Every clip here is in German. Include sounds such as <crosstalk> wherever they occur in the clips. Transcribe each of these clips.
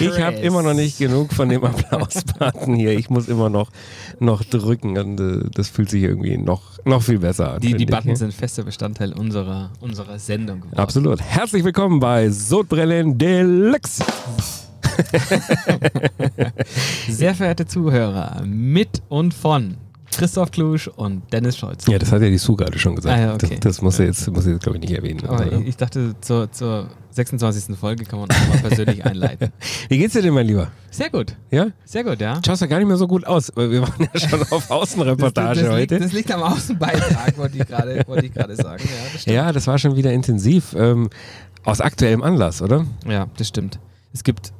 Ich habe immer noch nicht genug von dem Applausbutton hier. Ich muss immer noch, noch drücken und äh, das fühlt sich irgendwie noch, noch viel besser an. Die, die. Buttons sind fester Bestandteil unserer, unserer Sendung geworden. Absolut. Herzlich willkommen bei Sodbrennen Deluxe. <laughs> Sehr verehrte Zuhörer, mit und von Christoph Klusch und Dennis Scholz. Ja, das hat ja die Sue gerade schon gesagt. Ah, ja, okay. Das, das muss er jetzt, muss jetzt glaube ich, nicht erwähnen. Aber Also, ich, dachte, zur, zur 26. Folge kann man auch mal persönlich einleiten. <laughs> Wie geht's dir denn, mein Lieber? Sehr gut, Ja? sehr gut, ja. Schaust ja gar nicht mehr so gut aus, weil wir waren ja schon auf <laughs> Außenreportage das, das, heute. Liegt, das liegt am Außenbeitrag, wollte ich gerade wollte ich gerade sagen. Ja das, ja, das war schon wieder intensiv. Ähm, aus aktuellem Anlass, oder? ja, das stimmt. Es gibt.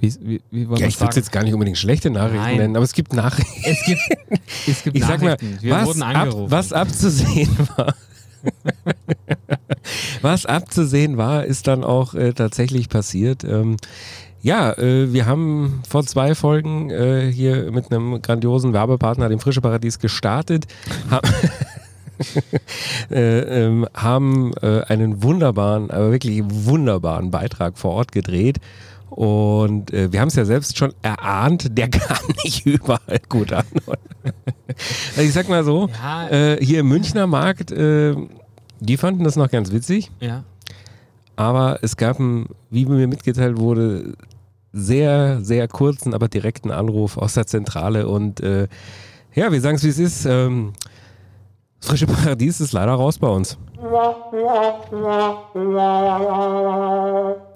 Wie, wie, wie Ja, ich würde es sagen? jetzt gar nicht unbedingt schlechte Nachrichten Nein. nennen, aber es gibt Nachrichten. Es gibt, es gibt <laughs> Ich sag mal, was, wurden ab, was abzusehen <laughs> war. was abzusehen war, ist dann auch äh, tatsächlich passiert. Ähm, ja, äh, wir haben vor zwei Folgen äh, hier mit einem grandiosen Werbepartner, dem Frische Paradies, gestartet. <laughs> Äh, ähm, haben äh, einen wunderbaren, aber wirklich wunderbaren Beitrag vor Ort gedreht. Und äh, wir haben es ja selbst schon erahnt, der <laughs> kam nicht überall gut an. <laughs> also ich sag mal so, Ja. äh, hier im Münchner Markt, äh, die fanden das noch ganz witzig, Ja. aber es gab einen, wie mir mitgeteilt wurde, sehr, sehr kurzen, aber direkten Anruf aus der Zentrale und äh, ja, wir sagen es wie es ist. Ähm, Frische Paradies ist leider raus bei uns.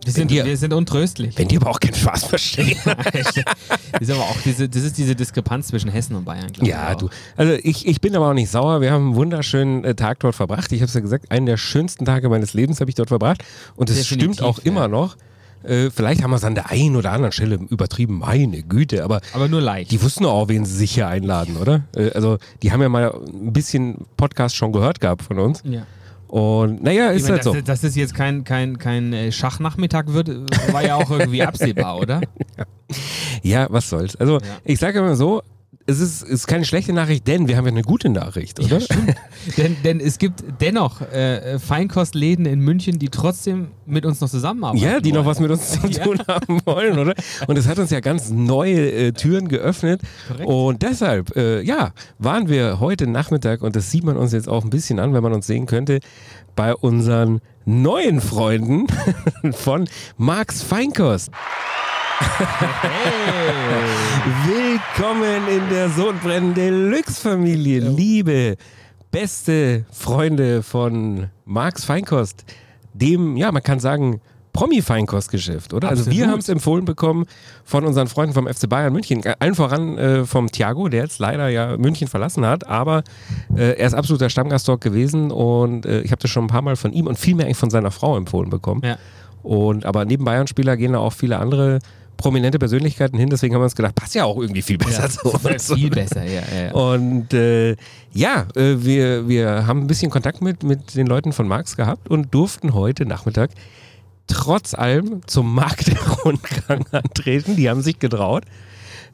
Wir sind, dir- wir sind untröstlich. Wenn die aber auch keinen Spaß verstehen. das <laughs> ist aber auch diese, das ist diese Diskrepanz zwischen Hessen und Bayern, glaube Ja, du. Also ich, ich bin aber auch nicht sauer. Wir haben einen wunderschönen äh, Tag dort verbracht. Ich habe es ja gesagt, einen der schönsten Tage meines Lebens habe ich dort verbracht. Und es stimmt auch ja. immer noch. Äh, vielleicht haben wir es an der einen oder anderen Stelle übertrieben. Meine Güte, aber Aber nur leicht. die wussten auch, wen sie sich hier einladen, oder? Äh, also die haben ja mal ein bisschen Podcast schon gehört gehabt von uns. ja. Und naja, Ich ist meine, halt so. dass, das jetzt kein, kein, kein äh, Schachnachmittag wird, war ja auch irgendwie absehbar, oder? <laughs> Ja, was soll's. Also Ja. ich sage immer so, es ist, ist keine schlechte Nachricht, denn wir haben ja eine gute Nachricht, oder? <laughs> denn, denn es gibt dennoch äh, Feinkostläden in München, die trotzdem mit uns noch zusammenarbeiten. Ja, die noch wollen. was mit uns zu <laughs> Ja. tun haben wollen, oder? Und es hat uns ja ganz neue äh, Türen geöffnet. Korrekt. Und deshalb, äh, ja, waren wir heute Nachmittag, und das sieht man uns jetzt auch ein bisschen an, wenn man uns sehen könnte, bei unseren neuen Freunden <laughs> von Marx Feinkost. <laughs> Willkommen in der Sodbrennen Deluxe Familie, liebe, beste Freunde von Marx Feinkost, dem, ja, man kann sagen, Promi-Feinkostgeschäft, oder? Also wir Absolut. haben es empfohlen bekommen von unseren Freunden vom FC Bayern München, allen voran äh, vom Thiago, der jetzt leider ja München verlassen hat, aber äh, er ist absoluter Stammgast dort gewesen und äh, ich habe das schon ein paar Mal von ihm und vielmehr eigentlich von seiner Frau empfohlen bekommen. Ja. Und aber neben Bayern-Spieler gehen da auch viele andere prominente Persönlichkeiten hin, deswegen haben wir uns gedacht, passt ja auch irgendwie viel besser Ja, so. viel, viel besser, ja. ja, ja. Und äh, ja, äh, wir, wir haben ein bisschen Kontakt mit, mit den Leuten von Marx gehabt und durften heute Nachmittag trotz allem zum Marktrundgang <laughs> antreten. Die haben sich getraut.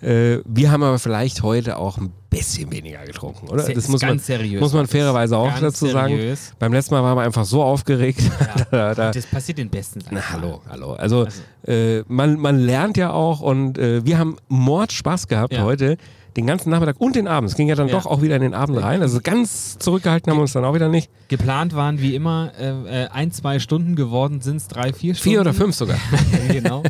Äh, wir haben aber vielleicht heute auch ein bisschen weniger getrunken, oder? Das ist muss man, seriös. muss man fairerweise auch dazu sagen. seriös. Beim letzten Mal waren wir einfach so aufgeregt. <laughs> da, da, Das passiert den Besten. na, hallo, hallo. Also, Also- äh, man, man lernt ja auch und äh, wir haben Mordspaß gehabt Ja. heute. Den ganzen Nachmittag und den Abend. Es ging ja dann Ja. doch auch wieder in den Abend rein. Also ganz zurückgehalten haben wir uns dann auch wieder nicht. Geplant waren wie immer äh, äh, ein, zwei Stunden geworden, sind es drei, vier Stunden. Vier oder fünf sogar. <laughs> genau.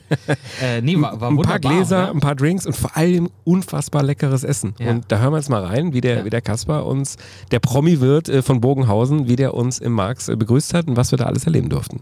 äh, nee, war, war ein paar Gläser, oder? ein paar Drinks und vor allem unfassbar leckeres Essen. Ja. Und da hören wir jetzt mal rein, wie der, Ja. wie der Kaspar uns, der Promi-Wirt äh, von Bogenhausen, wie der uns im Marx äh, begrüßt hat und was wir da alles erleben durften.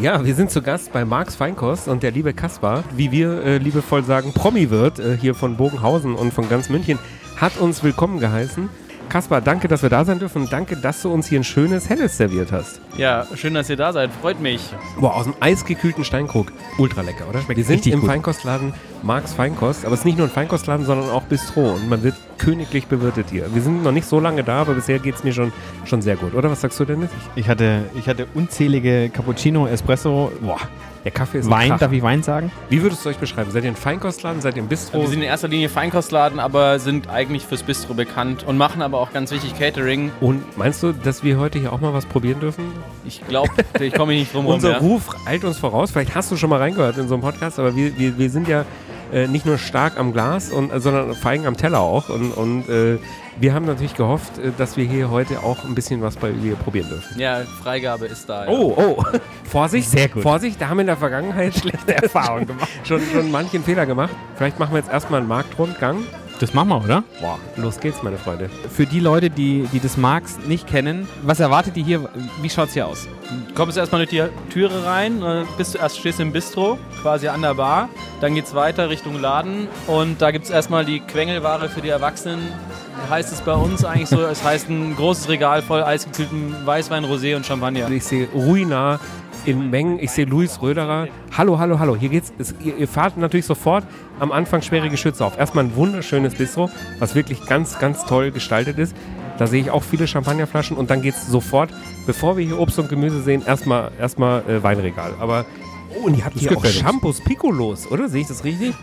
Ja, wir sind zu Gast bei Marx Feinkost und der liebe Kaspar, wie wir äh, liebevoll sagen, Promi-Wirt äh, hier von Bogenhausen und von ganz München, hat uns willkommen geheißen. Kaspar, danke, dass wir da sein dürfen und danke, dass du uns hier ein schönes Helles serviert hast. Ja, schön, dass ihr da seid. Freut mich. Boah, aus dem eisgekühlten Steinkrug. Ultra lecker, oder? wir sind richtig im gut. Feinkostladen Marks Feinkost, aber es ist nicht nur ein Feinkostladen, sondern auch Bistro und man wird königlich bewirtet hier. Wir sind noch nicht so lange da, aber bisher geht es mir schon, schon sehr gut, oder? Was sagst du, Dennis? Ich hatte, ich hatte unzählige Cappuccino, Espresso, boah, Der Kaffee ist ein Wein, darf ich Wein sagen? Wie würdest du euch beschreiben? Seid ihr ein Feinkostladen? Seid ihr ein Bistro? Wir sind in erster Linie Feinkostladen, aber sind eigentlich fürs Bistro bekannt und machen aber auch ganz wichtig Catering. und meinst du, dass wir heute hier auch mal was probieren dürfen? Ich glaube, ich komme nicht drum rum. <laughs> Unser Ja. Ruf eilt uns voraus. Vielleicht hast du schon mal reingehört in so einem Podcast, aber wir, wir, wir sind ja äh, nicht nur stark am Glas, und, äh, sondern feigen am Teller auch. Und, und äh, wir haben natürlich gehofft, äh, dass wir hier heute auch ein bisschen was bei dir probieren dürfen. Ja, Freigabe ist da. Ja. Oh, oh. <laughs> Vorsicht, Sehr gut. Vorsicht, da haben wir in der Vergangenheit schlechte Erfahrungen gemacht. <laughs> Schon, schon manchen Fehler gemacht. Vielleicht machen wir jetzt erstmal einen Marktrundgang. Das machen wir, oder? Boah, los geht's, meine Freunde. Für die Leute, die, die das Marx nicht kennen, was erwartet ihr hier? Wie schaut's hier aus? Kommst du erstmal durch die Türe rein, äh, bist du erst stehst du im Bistro, quasi an der Bar. Dann geht's weiter Richtung Laden und da gibt's erstmal die Quengelware für die Erwachsenen. Heißt es bei uns eigentlich so, es heißt ein großes Regal voll eisgekühlten Weißwein, Rosé und Champagner. Ich sehe Ruinar in Mengen. Ich sehe Luis Röderer. Hallo, hallo, hallo. Hier geht's. Es, ihr, ihr fahrt natürlich sofort am Anfang schwere Geschütze auf. Erstmal ein wunderschönes Bistro, was wirklich ganz, ganz toll gestaltet ist. Da sehe ich auch viele Champagnerflaschen und dann geht's sofort, bevor wir hier Obst und Gemüse sehen, erstmal erstmal äh, Weinregal. Aber oh, und ihr habt hier auch. Shampoos Piccolos, oder? Sehe ich das richtig?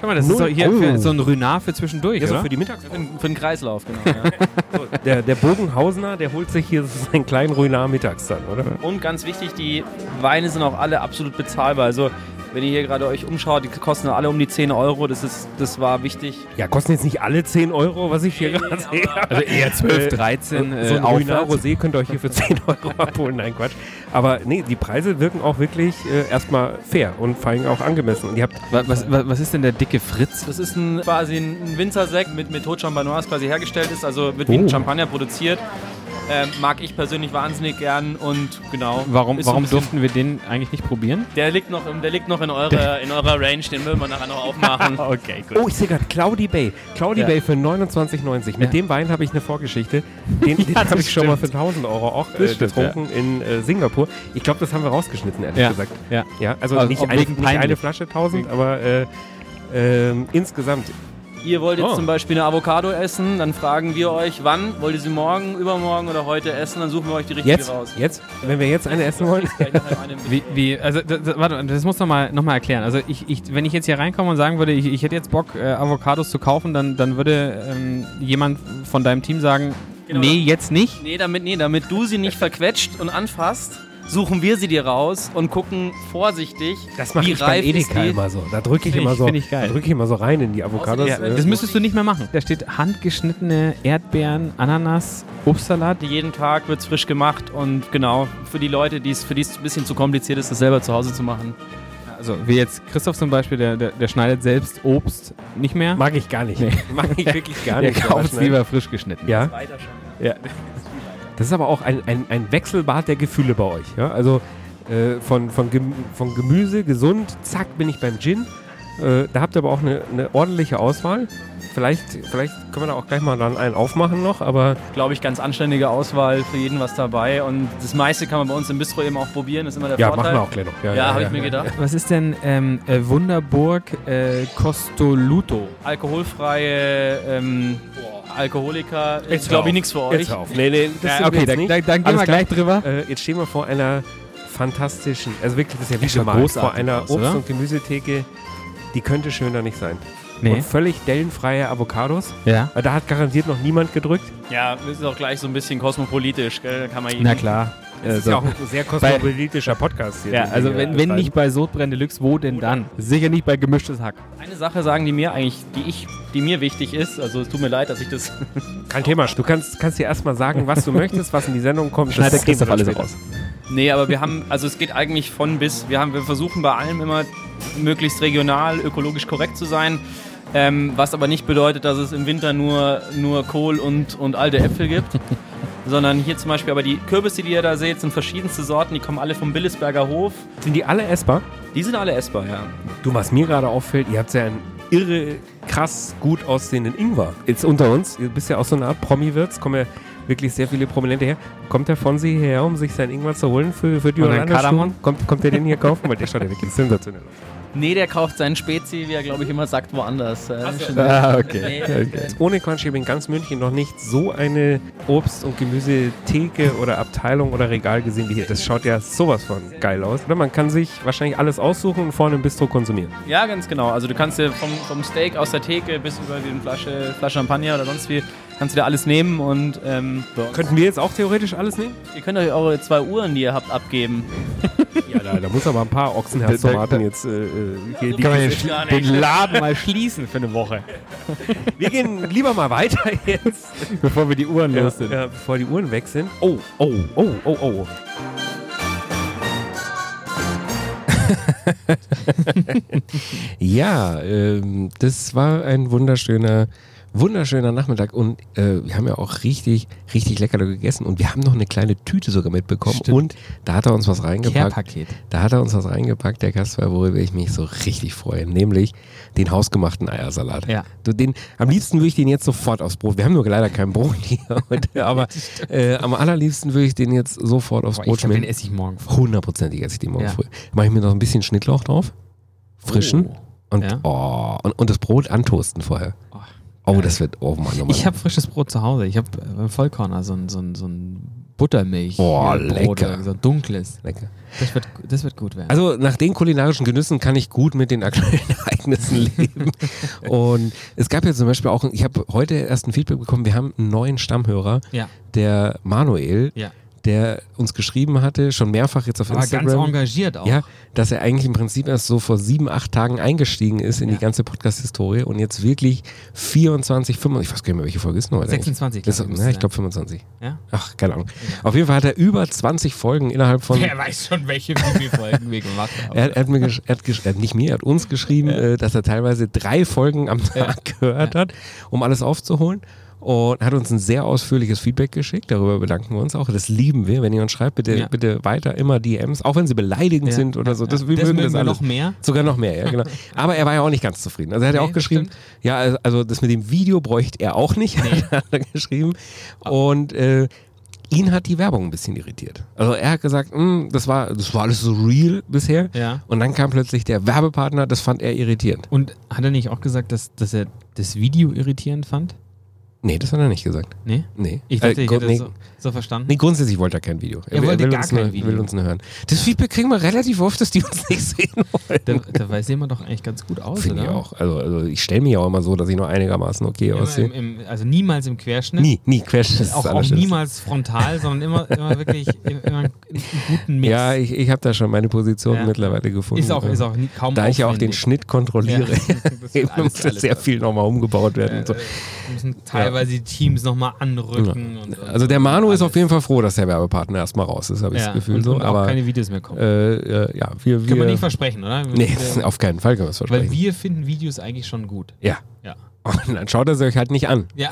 Schau mal, das Null ist so hier für, Euro. so ein Rünar für zwischendurch, Ja, so für die Mittags. Für, den- für den Kreislauf, genau. <laughs> Ja. So, der, der Bogenhausener, der holt sich hier seinen kleinen Ruinar mittags dann, oder? Und ganz wichtig, die Weine sind auch alle absolut bezahlbar. Also wenn ihr hier gerade euch umschaut, die kosten alle um die 10 Euro. Das, ist, das war wichtig. Ja, kosten jetzt nicht alle 10 Euro, was ich hier gerade sehe. Also eher 12, 13 so äh, ein Ruinar aufwärts. Rosé könnt ihr euch hier für <laughs> 10 Euro abholen. Nein, Quatsch. Aber nee, die Preise wirken auch wirklich äh, erstmal fair und vor allem auch angemessen. Und ihr habt, Wa- Was, was, was ist denn der dicke Fritz? Das ist ein, quasi ein Winzersekt mit Methode Champagnoise quasi hergestellt ist. Also wird wie Oh. ein Champagner produziert. Ähm, mag ich persönlich wahnsinnig gern und genau. Warum, so ein warum bisschen- durften wir den eigentlich nicht probieren? Der liegt noch, der liegt noch in, eurer, in eurer Range, den würden wir nachher noch aufmachen. <laughs> Okay, gut. oh, ich sehe gerade Cloudy Bay. Cloudy Ja. Bay für 29,90. Mit Ja. dem Wein habe ich eine Vorgeschichte. <laughs> Den, den habe ich schon mal für 1000 Euro auch äh, stimmt, getrunken in äh, Singapur. Ich glaube, das haben wir rausgeschnitten, ehrlich Ja. gesagt. Ja. Ja, also, Also nicht, wegen nicht eine. Flasche 1000, aber äh, ähm, insgesamt. Ihr wollt jetzt Oh. zum Beispiel eine Avocado essen, dann fragen wir euch, wann? Wollt ihr sie morgen, übermorgen oder heute essen? Dann suchen wir euch die richtige Jetzt, raus. jetzt, wenn wir jetzt eine essen wollen. Wie, wie, also, das, das, warte, das muss noch mal, noch mal erklären. Also, ich, ich, wenn ich jetzt hier reinkomme und sagen würde, ich, ich hätte jetzt Bock, äh, Avocados zu kaufen, dann, dann würde ähm, jemand von deinem Team sagen, Genau. nee, jetzt nicht. Nee, damit, nee, damit du sie nicht <laughs> verquetscht und anfasst, suchen wir sie dir raus und gucken vorsichtig, Das mache wie ich beim reif ist Edeka die. immer so. Da drücke ich Find immer ich- so, ich geil. da drücke ich immer so rein in die Avocados. Ja, äh, Das müsstest du nicht mehr machen. Da steht handgeschnittene Erdbeeren, Ananas, Obstsalat. Jeden Tag wird es frisch gemacht und genau, für die Leute, die's, für die es ein bisschen zu kompliziert ist, das selber zu Hause zu machen. Also, wie jetzt Christoph zum Beispiel, der, der, der schneidet selbst Obst nicht mehr. mag ich gar nicht. Nee. <laughs> Mag ich wirklich gar <laughs> der nicht. kauft es lieber frisch geschnitten. Ja, Weiter schon. Ja. Das ist aber auch ein, ein, ein Wechselbad der Gefühle bei euch. Ja? Also äh, von, von, Gem von Gemüse, gesund, zack, bin ich beim Gin. Äh, da habt ihr aber auch eine, eine ordentliche Auswahl. Vielleicht, vielleicht können wir da auch gleich mal dann einen aufmachen noch, aber Glaube ich, ganz anständige Auswahl, für jeden was dabei. Und das meiste kann man bei uns im Bistro eben auch probieren, das ist immer der ja, Vorteil. machen wir auch gleich noch. Ja, habe ich mir gedacht. Was ist denn ähm, äh, Wunderburg äh, Costoluto? Alkoholfreie ähm, Alkoholiker ist, Jetzt glaube ich, nichts für Jetzt euch. hör auf. Nee, nee, das Ja, okay, jetzt dann, nicht. dann, dann gehen Alles wir gleich drüber. Äh, jetzt stehen wir vor einer fantastischen, also wirklich, das ist ja wie schon gemalt, vor einer aus, Obst- oder? und Gemüsetheke, die könnte schöner nicht sein. Nee. Und völlig dellenfreie Avocados. Ja. Weil Da hat garantiert noch niemand gedrückt. Ja, das ist auch gleich so ein bisschen kosmopolitisch, gell? Da kann man Na klar. Das ist ja auch ein sehr kosmopolitischer Podcast hier. Ja, also wenn, wenn nicht bei Sodbrenn Deluxe, wo denn dann? Sicher nicht bei gemischtes Hack. Eine Sache sagen die mir eigentlich, die ich, die mir wichtig ist. Also es tut mir leid, dass ich das. <laughs> Kein Thema. Du kannst, kannst dir erstmal sagen, was du möchtest, was in die Sendung kommt. Wir Christoph dann alles später. raus. nee, aber wir haben, also es geht eigentlich von bis. Wir haben, wir versuchen bei allem immer möglichst regional, ökologisch korrekt zu sein. Ähm, was aber nicht bedeutet, dass es im Winter nur, nur Kohl und, und alte Äpfel gibt. <laughs> sondern hier zum Beispiel, aber die Kürbisse, die ihr da seht, sind verschiedenste Sorten. Die kommen alle vom Billesberger Hof. Sind die alle essbar? Die sind alle essbar, ja. Du, was mir gerade auffällt, ihr habt ja ein irre krass gut aussehenden Ingwer. Jetzt unter uns, du bist ja auch so eine Art Promi-Wirt, kommen ja wirklich sehr viele Prominente her. Kommt der Fonsi her, um sich seinen Ingwer zu holen für, für die Orlando? Kommt, kommt der den hier kaufen? Weil der schaut ja wirklich sensationell aus. Nee, der kauft seinen Spezi, wie er glaube ich immer sagt, woanders. Äh, schon- Ah, Nee. okay. Ohne Quatsch, ich habe in ganz München noch nicht so eine Obst- und Gemüsetheke oder Abteilung oder Regal gesehen wie hier. Das schaut ja sowas von geil aus. Oder man kann sich wahrscheinlich alles aussuchen und vorne im Bistro konsumieren. Ja, ganz genau. Also du kannst dir vom, vom Steak aus der Theke bis über die Flasche, Flasche Champagner oder sonst wie, kannst du dir alles nehmen und ähm, Könnten wir jetzt auch theoretisch alles nehmen? ihr könnt euch eure zwei Uhren, die ihr habt, abgeben. <laughs> Ja, da, da muss aber ein paar Ochsenherztomaten jetzt äh, äh, hier die Kann man Küche- den. Laden mal schließen für eine Woche, <laughs> Wir gehen lieber mal weiter jetzt. bevor wir die Uhren Ja, los sind. ja, bevor die Uhren weg sind. Oh, oh, oh, oh, oh. <laughs> ja, ähm, das war ein wunderschöner, wunderschöner Nachmittag und äh, wir haben ja auch richtig, richtig lecker gegessen und wir haben noch eine kleine Tüte sogar mitbekommen Stimmt. und da hat er uns was reingepackt. Care-Paket. Da hat er uns was reingepackt, der Gastgeber, worüber ich mich so richtig freue, nämlich den hausgemachten Eiersalat. Ja. Du, den, am liebsten würde ich den jetzt sofort aufs Brot. Wir haben nur leider kein Brot <laughs> hier heute, aber äh, am allerliebsten würde ich den jetzt sofort aufs Boah, Brot glaube, den schmieren. esse ich morgen früh. Hundertprozentig esse ich den morgen Ja. früh. Mache ich mir noch ein bisschen Schnittlauch drauf, frischen und, Ja. oh, und, und das Brot antoasten vorher. Oh, Oh, das wird, oh Mann, oh Mann. Ich habe frisches Brot zu Hause. Ich habe äh, Vollkorner, so ein, so ein, so ein Buttermilch. Äh, Brot, lecker. So ein dunkles. Lecker. Das wird, das wird gut werden. Also nach den kulinarischen Genüssen kann ich gut mit den aktuellen <laughs> Ereignissen leben. Und es gab ja zum Beispiel auch, ich habe heute erst ein Feedback bekommen, wir haben einen neuen Stammhörer, ja, der Manuel, ja. Der uns geschrieben hatte, schon mehrfach jetzt auf ganz Instagram. engagiert auch. Ja, dass er eigentlich im Prinzip erst so vor sieben, acht Tagen eingestiegen ist in Ja. die ganze Podcast-Historie und jetzt wirklich 24, 25, ich weiß gar nicht mehr, welche Folge ist heute? 26, eigentlich? Das, glaub ich, müsste ich glaube 25. Ja? Ach, keine Ahnung. Auf jeden Fall hat er über 20 Folgen innerhalb von Wer weiß schon, welche wie viele Folgen wir gemacht haben. Er, hat- er hat mir er hat er hat nicht mir, er hat uns geschrieben, äh, dass er teilweise drei Folgen am Tag gehört hat, um alles aufzuholen. Und hat uns ein sehr ausführliches Feedback geschickt. Darüber bedanken wir uns auch. Das lieben wir. Wenn ihr uns schreibt, bitte, Ja. bitte weiter immer DMs, auch wenn sie beleidigend Ja. sind oder so. Das, Ja. wir Das mögen das alles. noch mehr. Sogar noch mehr, ja, genau. <laughs> Aber er war ja auch nicht ganz zufrieden. Also er hat ja Nee, auch geschrieben, stimmt. ja, also- also das mit dem Video bräuchte er auch nicht, <laughs> hat er geschrieben. Und äh, ihn hat die Werbung ein bisschen irritiert. Also er hat gesagt, "Hm, das war, das war alles so real bisher. Ja. Und dann kam plötzlich der Werbepartner, das fand er irritierend. Und hat er nicht auch gesagt, dass, dass er das Video irritierend fand? Nee, das hat er nicht gesagt. Nee? Nee. Ich dachte, Äh, ich hätte nee, das so, so verstanden. nee, grundsätzlich wollte er kein Video. Er wollte will gar uns kein nur, Video. will uns nur hören. Das Feedback kriegen wir relativ oft, dass die uns nicht sehen wollen. Da, da weiß jemand doch eigentlich ganz gut aus, Finde ich auch. Also, also ich stelle mir ja auch immer so, dass ich noch einigermaßen okay Immer aussehe. im, im, also niemals im Querschnitt. Nie, nie. Das ist Auch, das auch niemals frontal, sondern immer, immer wirklich <laughs> im- immer einen guten Mix. Ja, ich, ich habe da schon meine Position Ja. mittlerweile gefunden. ist auch, ist auch nie, kaum da ich ja auch den. Schnitt kontrolliere, Ja. <laughs> Das alles- musste alles- sehr viel nochmal umgebaut werden. und so. Müssen teilweise die Teams nochmal anrücken. Und, und Also der Manu ist alles. auf jeden Fall froh, dass der Werbepartner erstmal raus ist, habe ich ja, das Gefühl und, so. Aber keine Videos mehr kommen. äh, äh, ja, wir, wir Können wir nicht versprechen, oder? Nee, Wir- auf keinen Fall können wir es weil versprechen. wir finden Videos eigentlich schon gut. ja. Ja. Und dann schaut er sie euch halt nicht an. Ja.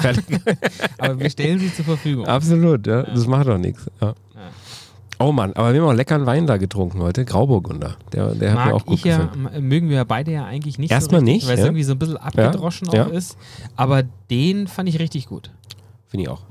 <laughs> Aber wir stellen sie zur Verfügung. Absolut, ja. Das macht doch nichts. Ja. Ja. Oh Mann, aber wir haben auch leckeren Wein da getrunken heute. Grauburgunder. Der, der hat mir auch gut ich ja, gefallen. m- mögen wir ja beide ja eigentlich nicht Erstmal so nicht, weil es ja. irgendwie so ein bisschen abgedroschen Ja, auch ja. ist. Aber den fand ich richtig gut. Finde ich auch.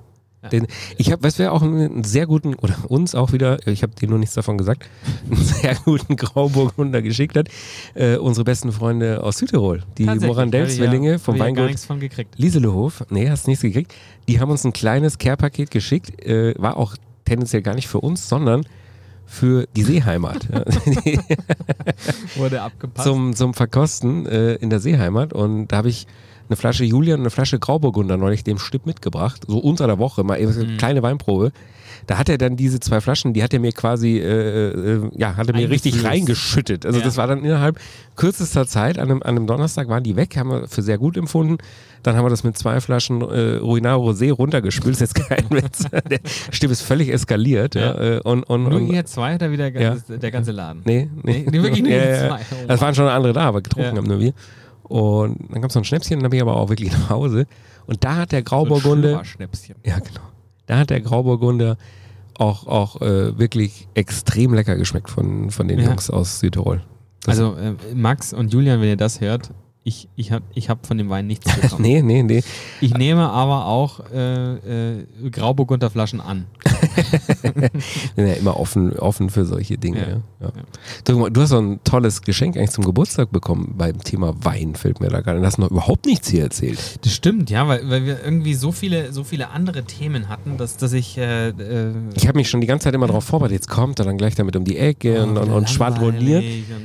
Ja. Den, ich habe, was wir auch einen sehr guten, oder uns auch wieder, ich habe dir nur nichts davon gesagt, <laughs> einen sehr guten Grauburgunder geschickt hat. Äh, unsere besten Freunde aus Südtirol, die Morandell-Zwillinge ja, vom ja Weingut nichts von gekriegt. Lieselohof. Nee, hast nichts gekriegt. Die haben uns ein kleines Care-Paket geschickt. Äh, war auch tendenziell gar nicht für uns, sondern für die Seeheimat. <laughs> <laughs> Wurde abgepasst. zum, zum Verkosten äh, in der Seeheimat. Und da habe ich eine Flasche Julian und eine Flasche Grauburgunder neulich dem Stipp mitgebracht. So unter der Woche, mal eben eine Mhm. kleine Weinprobe. Da hat er dann diese zwei Flaschen, die hat er mir quasi, äh, äh, ja, hat er mir richtig reingeschüttet. Also Ja. das war dann innerhalb kürzester Zeit, an einem, an einem Donnerstag waren die weg, haben wir für sehr gut empfunden. Dann haben wir das mit zwei Flaschen äh, Ruinaro Rosé runtergespült. Das ist jetzt kein Witz. <laughs> Der Stipp ist völlig eskaliert. Ja. Ja. äh, Und, und, Nur ihr zwei oder wieder Ja. ganz, der ganze Laden? Nee, nee. Nee, wirklich nur Ja, zwei. Oh Es waren schon andere da, aber getrunken haben nur wir. Und dann gab es noch ein Schnäpschen, dann bin ich aber auch wirklich <laughs> nach Hause. Und da hat der Grauburgunder, Schnäpschen. ja genau, da hat der Grauburgunder auch, auch äh, wirklich extrem lecker geschmeckt von, von den Ja. Jungs aus Südtirol. Das- Also äh, Max und Julian, wenn ihr das hört, Ich, ich habe ich hab von dem Wein nichts <laughs> bekommen. Nee, nee, nee. Ich nehme aber auch äh, äh, Grauburgunder Flaschen an. Ich <laughs> bin ja immer offen, offen für solche Dinge. Ja. Ja. Du, du hast so ein tolles Geschenk eigentlich zum Geburtstag bekommen beim Thema Wein, fällt mir da gerade. Du hast noch überhaupt nichts hier erzählt. Das stimmt, ja, weil, weil wir irgendwie so viele, so viele andere Themen hatten, dass, dass ich. Äh, äh, Ich habe mich schon die ganze Zeit immer darauf vorbereitet. Jetzt kommt er dann gleich damit um die Ecke und, und, und schwadroniert.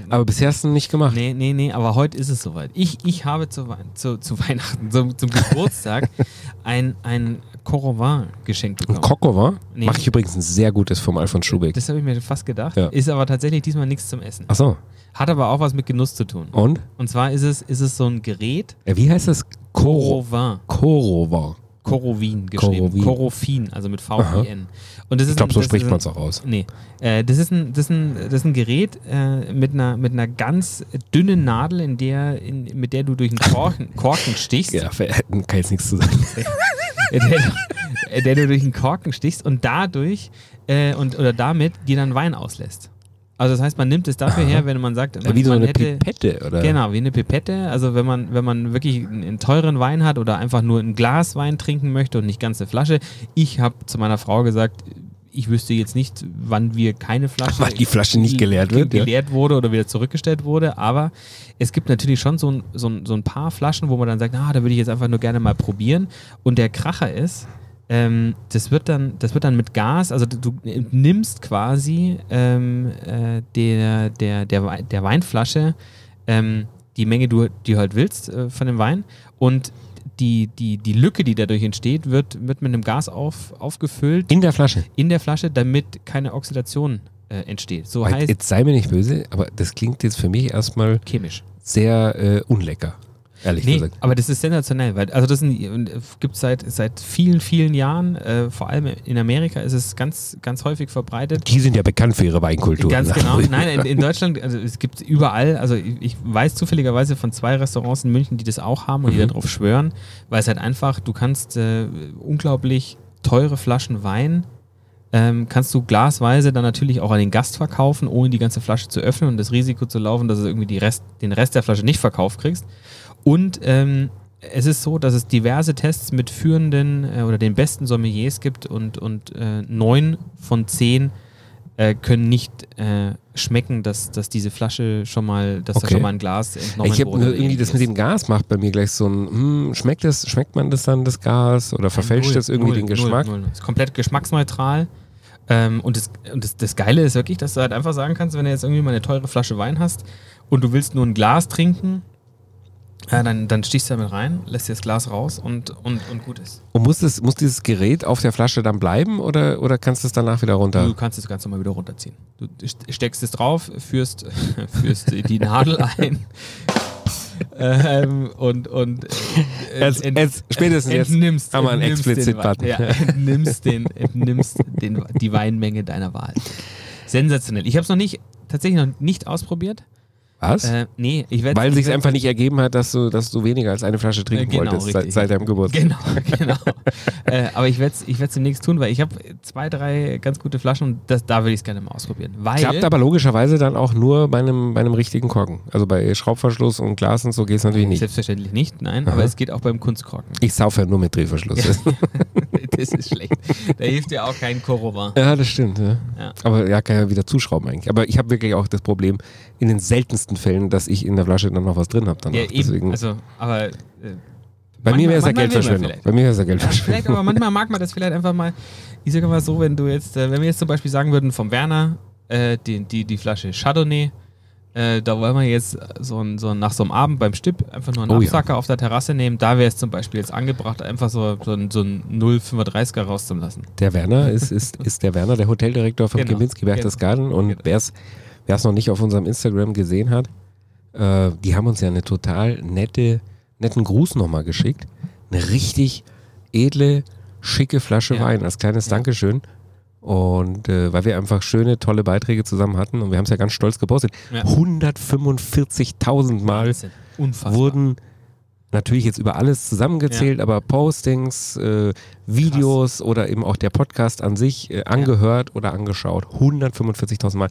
Aber bisher hast du nicht gemacht. Nee, nee, nee, aber heute ist es soweit. Ich, ich habe zu, zu, zu Weihnachten, zum, zum Geburtstag, <laughs> ein, ein Corovin geschenkt bekommen. Ein war? Nee. Mache ich übrigens ein sehr gutes vom Alfons Schubeck. das habe ich mir fast gedacht. Ja. Ist aber tatsächlich diesmal nichts zum Essen. Achso. Hat aber auch was mit Genuss zu tun. Und? Und zwar ist es, ist es so ein Gerät, Ja, wie heißt das? Coro. Corovin. Corovin. Corovin geschrieben. Corovin. Corofin, also mit V-I-N. Und das ist Ich glaube, so spricht man es auch aus. Nee, äh, das, ist ein, das, ist ein, das ist ein Gerät äh, mit, einer, mit einer ganz dünnen Nadel, in der, in, mit der du durch einen Korken, <laughs> Korken stichst. Ja, <laughs> kann jetzt nichts zu sagen. <laughs> in der, du- in der du durch einen Korken stichst und dadurch äh, und, oder damit dir dann Wein auslässt. Also das heißt, man nimmt es dafür her, wenn man sagt, man, wie so man eine hätte, Pipette, oder? Genau, wie eine Pipette. Also wenn man, wenn man wirklich einen, teuren Wein hat oder einfach nur ein Glas Wein trinken möchte und nicht ganze Flasche. Ich habe zu meiner Frau gesagt, ich wüsste jetzt nicht, wann wir keine Flasche, Weil die Flasche nicht geleert wird, ja. geleert wurde oder wieder zurückgestellt wurde. Aber es gibt natürlich schon so ein, so ein, so ein paar Flaschen, wo man dann sagt, ah, da würde ich jetzt einfach nur gerne mal probieren. Und der Kracher ist, ähm, das wird dann, das wird dann mit Gas, also du nimmst quasi ähm, äh, der, der, der, der Weinflasche ähm, die Menge, du, die du halt willst äh, von dem Wein und die, die, die Lücke, die dadurch entsteht, wird, wird mit einem Gas auf, aufgefüllt In der Flasche. in der Flasche, damit keine Oxidation äh, entsteht. So heißt jetzt sei mir nicht böse, aber das klingt jetzt für mich erstmal chemisch. sehr äh, unlecker. Ehrlich Nee, gesagt. aber das ist sensationell, weil also das gibt es seit, seit vielen, vielen Jahren, äh, vor allem in Amerika ist es ganz, ganz häufig verbreitet. Die sind ja bekannt für ihre Weinkultur. Ganz genau. <laughs> Nein, in, in Deutschland, also es gibt überall, also ich, ich weiß zufälligerweise von zwei Restaurants in München, die das auch haben und die Mhm. darauf schwören, weil es halt einfach, du kannst äh, unglaublich teure Flaschen Wein, ähm, kannst du glasweise dann natürlich auch an den Gast verkaufen, ohne die ganze Flasche zu öffnen und das Risiko zu laufen, dass du irgendwie die Rest, den Rest der Flasche nicht verkauft kriegst. Und ähm, es ist so, dass es diverse Tests mit führenden äh, oder den besten Sommeliers gibt und, und äh, neun von zehn äh, können nicht äh, schmecken, dass, dass diese Flasche schon mal, dass da Okay. schon mal ein Glas entnommen Ich habe wurde. nur oder irgendwie das mit dem Gas macht bei mir gleich so ein, hm, schmeckt das, schmeckt man das dann, das Gas? Oder verfälscht Null, das irgendwie null, den Geschmack? Null, null. Ist komplett geschmacksneutral. Ähm, und das, und das, das Geile ist wirklich, dass du halt einfach sagen kannst, wenn du jetzt irgendwie mal eine teure Flasche Wein hast und du willst nur ein Glas trinken, ja, dann, dann stichst du damit rein, lässt dir das Glas raus und, und, und gut ist. Und muss, das, muss dieses Gerät auf der Flasche dann bleiben oder, oder kannst du es danach wieder runter? Du kannst es ganz normal wieder runterziehen. Du st- steckst es drauf, führst, <laughs> führst die Nadel ein <laughs> ähm, und, und äh, Jetzt- jetzt- spätestens jetzt entnimmst, haben wir einen. Wein- Ja, entnimmst, den, entnimmst den, die Weinmenge deiner Wahl. Sensationell. Ich habe es noch nicht, tatsächlich noch nicht ausprobiert. Was? Äh, nee, ich werde Weil sich einfach nicht ergeben hat, dass du, dass du weniger als eine Flasche trinken Äh, genau, wolltest seit, seit deinem Geburtstag. Genau, <laughs> genau. äh, aber ich werde es ich werd's demnächst tun, weil ich habe zwei, drei ganz gute Flaschen und das, da würde ich es gerne mal ausprobieren. Weil, Klappt aber logischerweise dann auch nur bei einem, bei einem richtigen Korken. Also bei Schraubverschluss und Glas und so geht es natürlich nicht. Selbstverständlich nicht, nein, Aha. aber es geht auch beim Kunstkorken. Ich saufe ja nur mit Drehverschluss. Ja, <laughs> das ist schlecht. Da hilft ja auch kein Korovan. das stimmt. Ja. Ja. Aber ja, kann ja wieder zuschrauben eigentlich. Aber ich habe wirklich auch das Problem, in den seltensten Fällen, dass ich in der Flasche dann noch was drin habe. Ja, eben. Deswegen, Also, aber. Äh, bei mir manchmal- wäre es ja Geldverschwendung. Bei mir wäre es ja Ja, vielleicht, Geldverschwendung. aber manchmal mag man das vielleicht einfach mal. Ich sage mal so, wenn du jetzt, äh, wenn wir jetzt zum Beispiel sagen würden, vom Werner, äh, die, die, die Flasche Chardonnay, äh, da wollen wir jetzt so, ein, so nach so einem Abend beim Stipp einfach nur einen Oh ja. Absacker auf der Terrasse nehmen. Da wäre es zum Beispiel jetzt angebracht, einfach so, so ein, so ein 0,35er rauszulassen. Der Werner ist, ist, <laughs> ist der Werner, der Hoteldirektor vom Genau. Kempinski Berchtesgaden. Und Genau. wer es noch nicht auf unserem Instagram gesehen hat, äh, die haben uns ja eine total nette, netten Gruß nochmal geschickt. Eine richtig edle, schicke Flasche Ja. Wein als kleines Ja. Dankeschön. Und äh, weil wir einfach schöne, tolle Beiträge zusammen hatten und wir haben es ja ganz stolz gepostet. Ja. 145.000 Mal wurden natürlich jetzt über alles zusammengezählt, aber Postings, äh, Videos oder eben auch der Podcast an sich äh, angehört oder angeschaut. 145.000 Mal.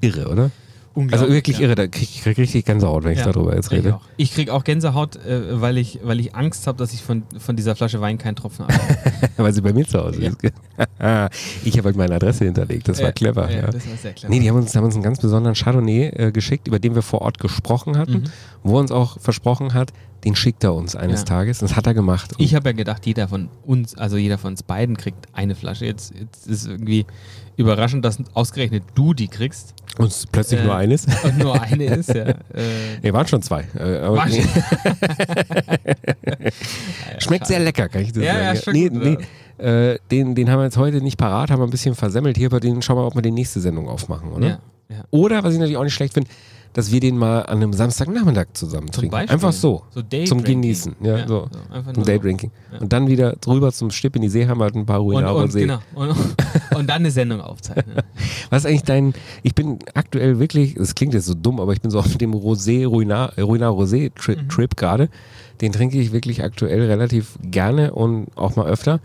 Irre, oder? Unglaublich, Also wirklich ja. irre, da krieg ich krieg richtig Gänsehaut, wenn ich Ja, darüber jetzt Ich rede. auch. Ich krieg auch Gänsehaut, äh, weil, ich, weil ich Angst habe, dass ich von, von dieser Flasche Wein keinen Tropfen habe. <laughs> Weil sie bei mir zu Hause ist. <laughs> ich habe halt meine Adresse hinterlegt, das war clever. Ja, Das war sehr clever. Nee, die haben uns, haben uns einen ganz besonderen Chardonnay äh, geschickt, über den wir vor Ort gesprochen hatten, Mhm. wo er uns auch versprochen hat, den schickt er uns eines Ja. Tages. Das hat er gemacht. Und Ich habe ja gedacht, jeder von uns, also jeder von uns beiden kriegt eine Flasche. Jetzt, jetzt ist irgendwie überraschend, dass ausgerechnet du die kriegst uns plötzlich äh, nur eines. <laughs> und nur eine ist. Ja. <laughs> Äh, Nee, waren schon zwei. Äh, aber nee. <laughs> Schmeckt sehr lecker, kann ich dir Ja, sagen. ja, schmeckt nee, gut, nee, äh, den, den haben wir jetzt heute nicht parat, haben wir ein bisschen versemmelt. Hier bei den schauen wir mal, ob wir die nächste Sendung aufmachen, oder? Ja, ja. Oder, was ich natürlich auch nicht schlecht finde, dass wir den mal an einem Samstagnachmittag zusammen trinken. Einfach so. So zum. Genießen. Ja, so. einfach Zum Daydrinking. Ja. Und dann wieder drüber zum Stipp in die See haben wir halt ein paar Ruiner und, See. genau. und, <laughs> und dann eine Sendung aufzeichnen. <laughs> Was ist eigentlich dein, ich bin aktuell wirklich, das klingt jetzt so dumm, aber ich bin so auf dem Rosé, Ruinar, Ruinar Rosé Tri Mhm. Trip gerade. Den trinke ich wirklich aktuell relativ gerne und auch mal öfter.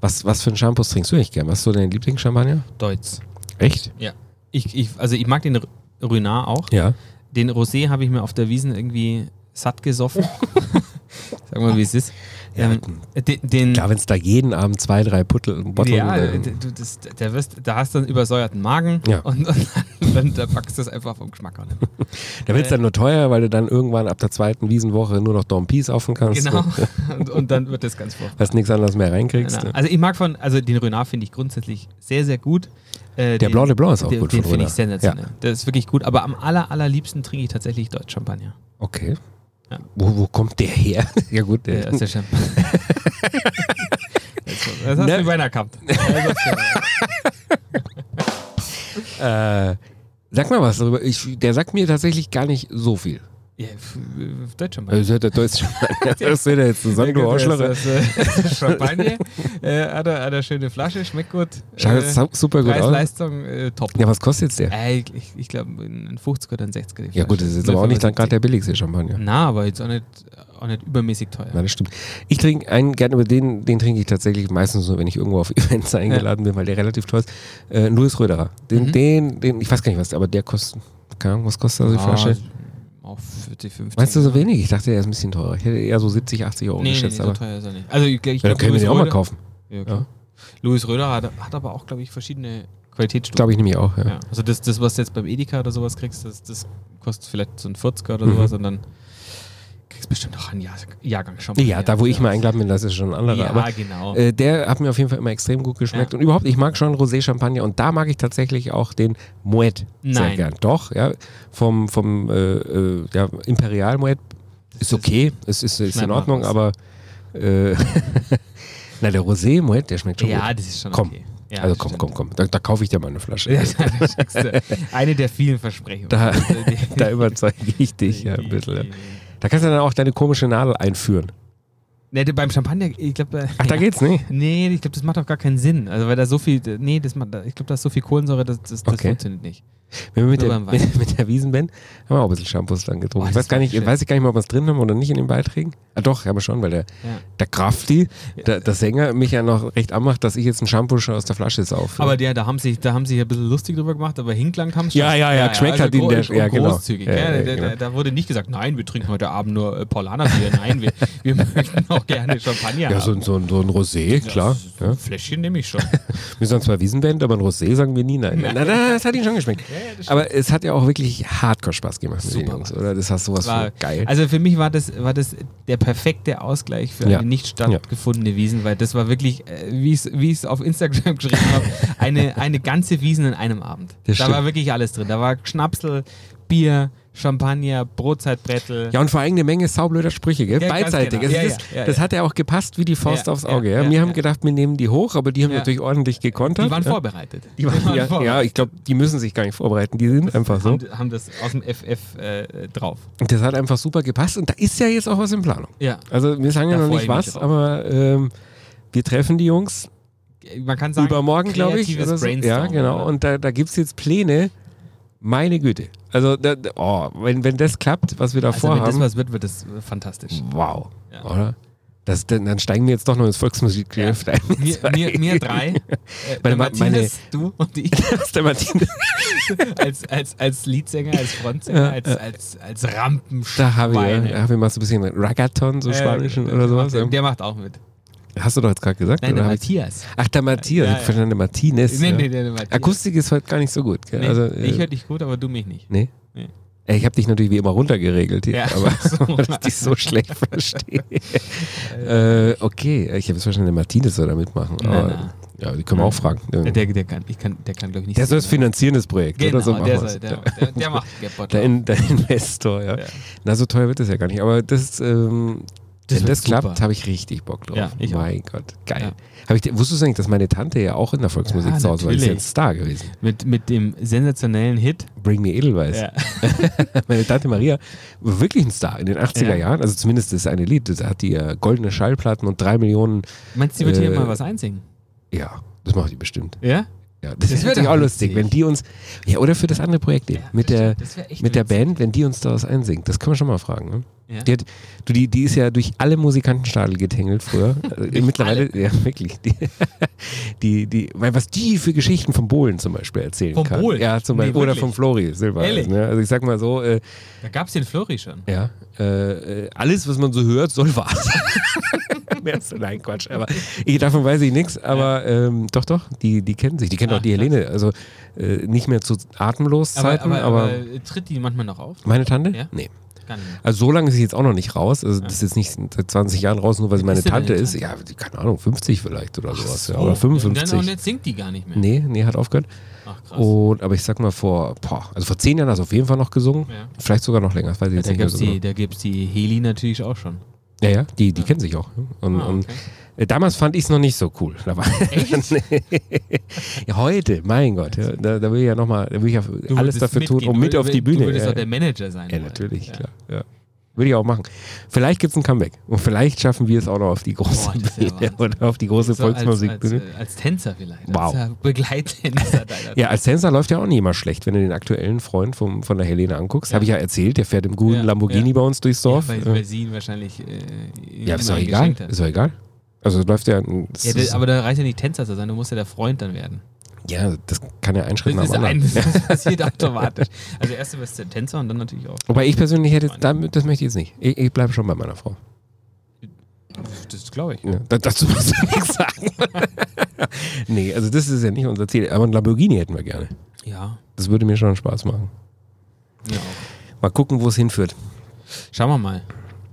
Was, was für ein Shampoos trinkst du eigentlich gern? Was ist so dein Lieblingschampagner? Deutz. Echt? Ja. Ich, ich, also ich mag den R- Ruinart auch. Ja. Den Rosé habe ich mir auf der Wiesen irgendwie satt gesoffen. <laughs> Sag mal, wie es ist. Ja, ähm, den, den, Klar, wenn es da jeden Abend zwei, drei Puttel Bottle, ja, äh, du, das, der wirst, da hast du einen übersäuerten Magen Ja. und, und dann, dann da packst du es einfach vom Geschmack an. <laughs> da wird es dann nur teuer, weil du dann irgendwann ab der zweiten Wiesenwoche nur noch Dom Peace saufen kannst. Genau. und <laughs> Und, und dann wird das ganz furchtbar. Fast nichts anderes mehr reinkriegst. Genau. Also ich mag von, also den Renard finde ich grundsätzlich sehr, sehr gut. Äh, Der Blanc de Blanc ist auch den, gut Den finde ich sensationell. Der ist wirklich gut. Aber am aller, allerliebsten trinke ich tatsächlich Deutsch Champagner. Okay. Ja. Wo, wo kommt der her? ja gut, der, Der ist der Champagner. <laughs> das hast Ne. du beinahe gehabt. <laughs> Äh, sag mal was darüber. Ich, der sagt mir tatsächlich gar nicht so viel. Ja, f- f- Deutsch Champagner. Also der Deutsch <laughs> Das wird er jetzt sagen, du. Das, das, äh, <laughs> Champagner. äh, hat, er, hat er schöne Flasche, schmeckt gut. Schaut Äh, super gut aus. Preis-Leistung, äh, top. Ja, was kostet jetzt der? Äh, ich ich, glaube, ein 50er oder ein 60er. die Ja gut, das ist jetzt aber auch nicht gerade der billigste Champagner. Na, aber jetzt auch nicht, auch nicht übermäßig teuer. Ja, das stimmt. Ich trinke einen gerne, aber den, den trinke ich tatsächlich meistens nur, wenn ich irgendwo auf <laughs> Events eingeladen bin, weil der relativ teuer ist. Äh, Louis Röderer. Den, Mhm. den, den, ich weiß gar nicht was, aber der kostet, keine Ahnung, was kostet also die Flasche? Auf 40, 50. Meinst du so wenig? Ich dachte, der ist ein bisschen teurer. Ich hätte eher so 70, 80 Euro Nee, nee, nee, geschätzt. so teuer ist er nicht. Also ich, ich ja, dann glaube, können wir den auch mal kaufen. Ja, klar. Louis Röder hat, hat aber auch, glaube ich, verschiedene Qualitätsstufen. Glaube ich nämlich auch, ja. Ja. Also das, das, was du jetzt beim Edeka oder sowas kriegst, das, das kostet vielleicht so ein 40er oder Mhm. sowas und dann kriegst bestimmt auch einen Jahr, Jahrgang schon. Ja, da wo ich mal eingeladen bin, das ist schon ein anderer. Ja, aber genau. Äh, der hat mir auf jeden Fall immer extrem gut geschmeckt. Ja. Und überhaupt, ich mag schon Rosé-Champagner und da mag ich tatsächlich auch den Moet sehr gern. Doch, ja. Vom, vom äh, äh, ja, Imperial Moet ist okay, es ist, ist in Ordnung, aber äh, <laughs> na, der Rosé Moet, der schmeckt schon ja, gut. das ist schon Komm. okay. Ja, also komm, komm, komm, da, da kaufe ich dir mal eine Flasche. <laughs> Ja, eine der vielen Versprechungen. Da- <laughs> da überzeuge ich dich ja ein bisschen. Da kannst du dann auch deine komische Nadel einführen. Nee, beim Champagner, ich glaube. Ach, da geht's nicht. Nee, ich glaube, das macht auch gar keinen Sinn. Also, weil da so viel. Nee, das macht, ich glaube, da ist so viel Kohlensäure, das, das, das Okay. funktioniert nicht. Wenn wir mit der, <laughs> mit, mit der Wiesenband haben wir auch ein bisschen Shampoos dann getrunken. Oh, ich weiß gar nicht, schön. weiß ich gar nicht mal, ob wir es drin haben oder nicht in den Beiträgen. Ah doch, haben wir schon, weil der, Ja. der Krafti, der, der Sänger, mich ja noch recht anmacht, dass ich jetzt ein Shampoo schon aus der Flasche saufe. Aber der, da haben sich, da haben sie ein bisschen lustig drüber gemacht, aber hingelangt haben sie Ja, ja, ja, geschmeckt hat ihn der- ja, genau. großzügig. Ja, Ja, ja, genau. Da wurde nicht gesagt, nein, wir trinken heute Abend nur äh, Paulaner-Bier. Nein, wir, wir <laughs> möchten auch gerne Champagner ja, so, haben. ein- so, ein- so ein Rosé, klar. So Ja. ein Fläschchen nehme ich schon. <laughs> Wir sind zwar Wiesenband, aber ein Rosé sagen wir nie nein. Na, na, das hat ihn schon geschmeckt. Aber es hat ja auch wirklich hardcore Spaß gemacht mit den Super Jungs, oder? Das hast sowas War, von geil. Also für mich war das, war das der perfekte Ausgleich für Ja. eine nicht stattgefundene Wiesen, weil das war wirklich, äh, wie ich es wie ich's auf Instagram <laughs> geschrieben habe, eine, eine ganze Wiesen in einem Abend. Das da stimmt. war wirklich alles drin. Da war Schnapsel, Bier, Champagner, Brotzeitbrettel. Ja, und vor allem eine Menge saublöder Sprüche, gell? Ja, Beidseitig. genau. Also Ja, das ja, ja, das ja. hat ja auch gepasst wie die Faust Ja, aufs ja, Auge. Ja, ja, wir haben ja. gedacht, wir nehmen die hoch, aber die haben Ja. natürlich ordentlich gekontert. Die waren ja. vorbereitet. Die waren, ja, ja, vorbereitet. ich glaube, die müssen sich gar nicht vorbereiten. Die sind einfach so. haben, haben das aus dem FF äh, drauf. Und das hat einfach super gepasst. Und da ist ja jetzt auch was in Planung. Ja. Also wir sagen ja noch nicht was, aber ähm, wir treffen die Jungs Man kann sagen, übermorgen, glaube ich. so. Ja, genau. Und da, da gibt es jetzt Pläne. Meine Güte. Also, da, oh, wenn, wenn das klappt, was wir da also wenn das vorhaben. was wird, wird das äh, fantastisch. wow. Ja. Oder? Das, dann, dann steigen wir jetzt doch noch ins Volksmusikgeschäft <laughs> ein. Wir, wir, wir drei, äh, der Meine- Matthias, du und ich, <laughs> Das ist der Martin. <laughs> als, als, als Leadsänger, als Frontsänger, als, als, als Rampenschweine. Da habe ich, ja, hab ich mal so ein bisschen Ragaton, so Äh, Spanischen der oder sowas. ja. Der macht auch mit. Hast du doch jetzt gerade gesagt? Nein, der Matthias. Ach, der Matthias. Ja, Ich ja. der Martinez. Nee, nee, der Matthias. Akustik ist heute gar nicht so gut. Gell? Nee, also, äh, ich höre dich gut, aber du mich nicht. Nee? Nee. Ich habe dich natürlich wie immer runtergeregelt hier, Ja. aber <laughs> So. weil ich dich so schlecht <laughs> verstehe. äh, okay, ich habe jetzt verstanden, der Martinez soll da mitmachen. Nein, Aber, nein. ja, die können wir auch fragen. Der, Der, der, der kann, ich kann, der kann glaube ich nicht. der soll das finanzieren, das Projekt. Genau, oder so machen der, soll, der, der, der macht der, In, der Investor, ja. Ja. Na, so teuer wird das ja gar nicht. Aber das, ähm, Das wenn das klappt, super. habe ich richtig Bock drauf. Ja, ich auch. mein Gott, geil. Ja. Ich, wusstest du eigentlich, dass meine Tante ja auch in der Volksmusik Ja, zu Hause war? Ist ja ein. Star gewesen. Mit, mit dem sensationellen Hit. Bring Me Edelweiß. Ja. <laughs> Meine Tante Maria war wirklich ein Star in den 80er Ja. Jahren. Also zumindest das eine Lied. Da hat die äh, goldene Schallplatten und drei Millionen. Meinst du, die wird hier Äh, mal was einsingen? Ja, das macht die bestimmt. Ja? Ja, das, Das wäre wär auch lustig, witzig. wenn die uns. Ja, oder für das andere Projekt eben. mit das der, mit der. Band, wenn die uns da was einsingt. Das können wir schon mal fragen. Ne? Ja. Die, hat, du, die, die ist ja durch alle Musikantenstadel getängelt früher. <laughs> Äh, Mittlerweile, ja, wirklich. Die, <laughs> die, die, weil was die für Geschichten von Bohlen zum Beispiel erzählen Vom kann. Bohlen? Ja, zum Nee, Beispiel. oder wirklich? vom Flori Silber. Ehrlich? Ne? Also ich sag mal so, äh, Da gab es den Flurry schon. ja, äh, äh, alles, was man so hört, soll wahr sein. <laughs> <laughs> Mehr so, nein, Quatsch. Aber ich, davon weiß ich nichts. Aber ähm, doch, doch, die, die kennen sich. Die kennen Ah, auch die. Helene. Also äh, nicht mehr zu atemlos Aber, Zeiten, aber, aber, aber, tritt die manchmal noch auf? meine Tante? Ja? Nee. Also so lange ist sie jetzt auch noch nicht raus. Also das ist jetzt nicht seit 20 Jahren raus, nur weil sie meine Tante ist. Ja, die- keine Ahnung, 50 vielleicht oder sowas. ja, So. oder Und, dann, und 55. jetzt singt die gar nicht mehr. Nee, nee, hat aufgehört. Ach krass. Und, aber ich sag mal, vor, boah, also vor 10 Jahren hat sie auf jeden Fall noch gesungen. Ja. Vielleicht sogar noch länger, das weiß ich Ja, jetzt da nicht mehr gibt es so genau. die, da gibt's die Heli natürlich auch schon. Ja, ja, die, die kennen sich auch. Und, Ah, und okay. äh, damals fand ich es noch nicht so cool. <laughs> Ja, heute, mein Gott, ja, da, da will ich ja nochmal, da will ich ja Du alles dafür tun, mitgehen. um mit auf die Bühne. Du würdest ja, auch der Manager sein. ja, natürlich, Ja. klar. Ja. Würde ich auch machen. Vielleicht gibt es ein Comeback. Und vielleicht schaffen wir es auch noch auf die große Boah, Wahnsinn. <laughs> oder auf die große So als, als, Volksmusikbühne. äh, als Tänzer vielleicht. Wow. Als äh, Begleittänzer <laughs> Ja, als Tänzer läuft ja auch nicht immer schlecht, wenn du den aktuellen Freund vom, von der Helene anguckst. Ja. Habe ich ja erzählt, der fährt im guten Ja, Lamborghini ja. bei uns durchs Dorf. Ja, weil, Ja, weil sie ihn wahrscheinlich. Äh, ja ist doch egal. Ist doch egal. Also läuft ja. Ja, das, aber da reicht ja nicht Tänzer zu sein, du musst ja der Freund dann werden. Ja, das kann ja ein Schritt Das, nach dem ein, anderen. das <laughs> passiert automatisch. Also erst du bist der Tänzer und dann natürlich auch. Wobei ich persönlich hätte, jetzt, damit, das möchte ich jetzt nicht. Ich, ich bleibe schon bei meiner Frau. Das glaube ich. Ja, da, dazu musst du nichts sagen. <laughs> nee, also das ist ja nicht unser Ziel. Aber ein Lamborghini hätten wir gerne. Ja, Das würde mir schon Spaß machen. auch. Mal gucken, wo es hinführt. Schauen wir mal.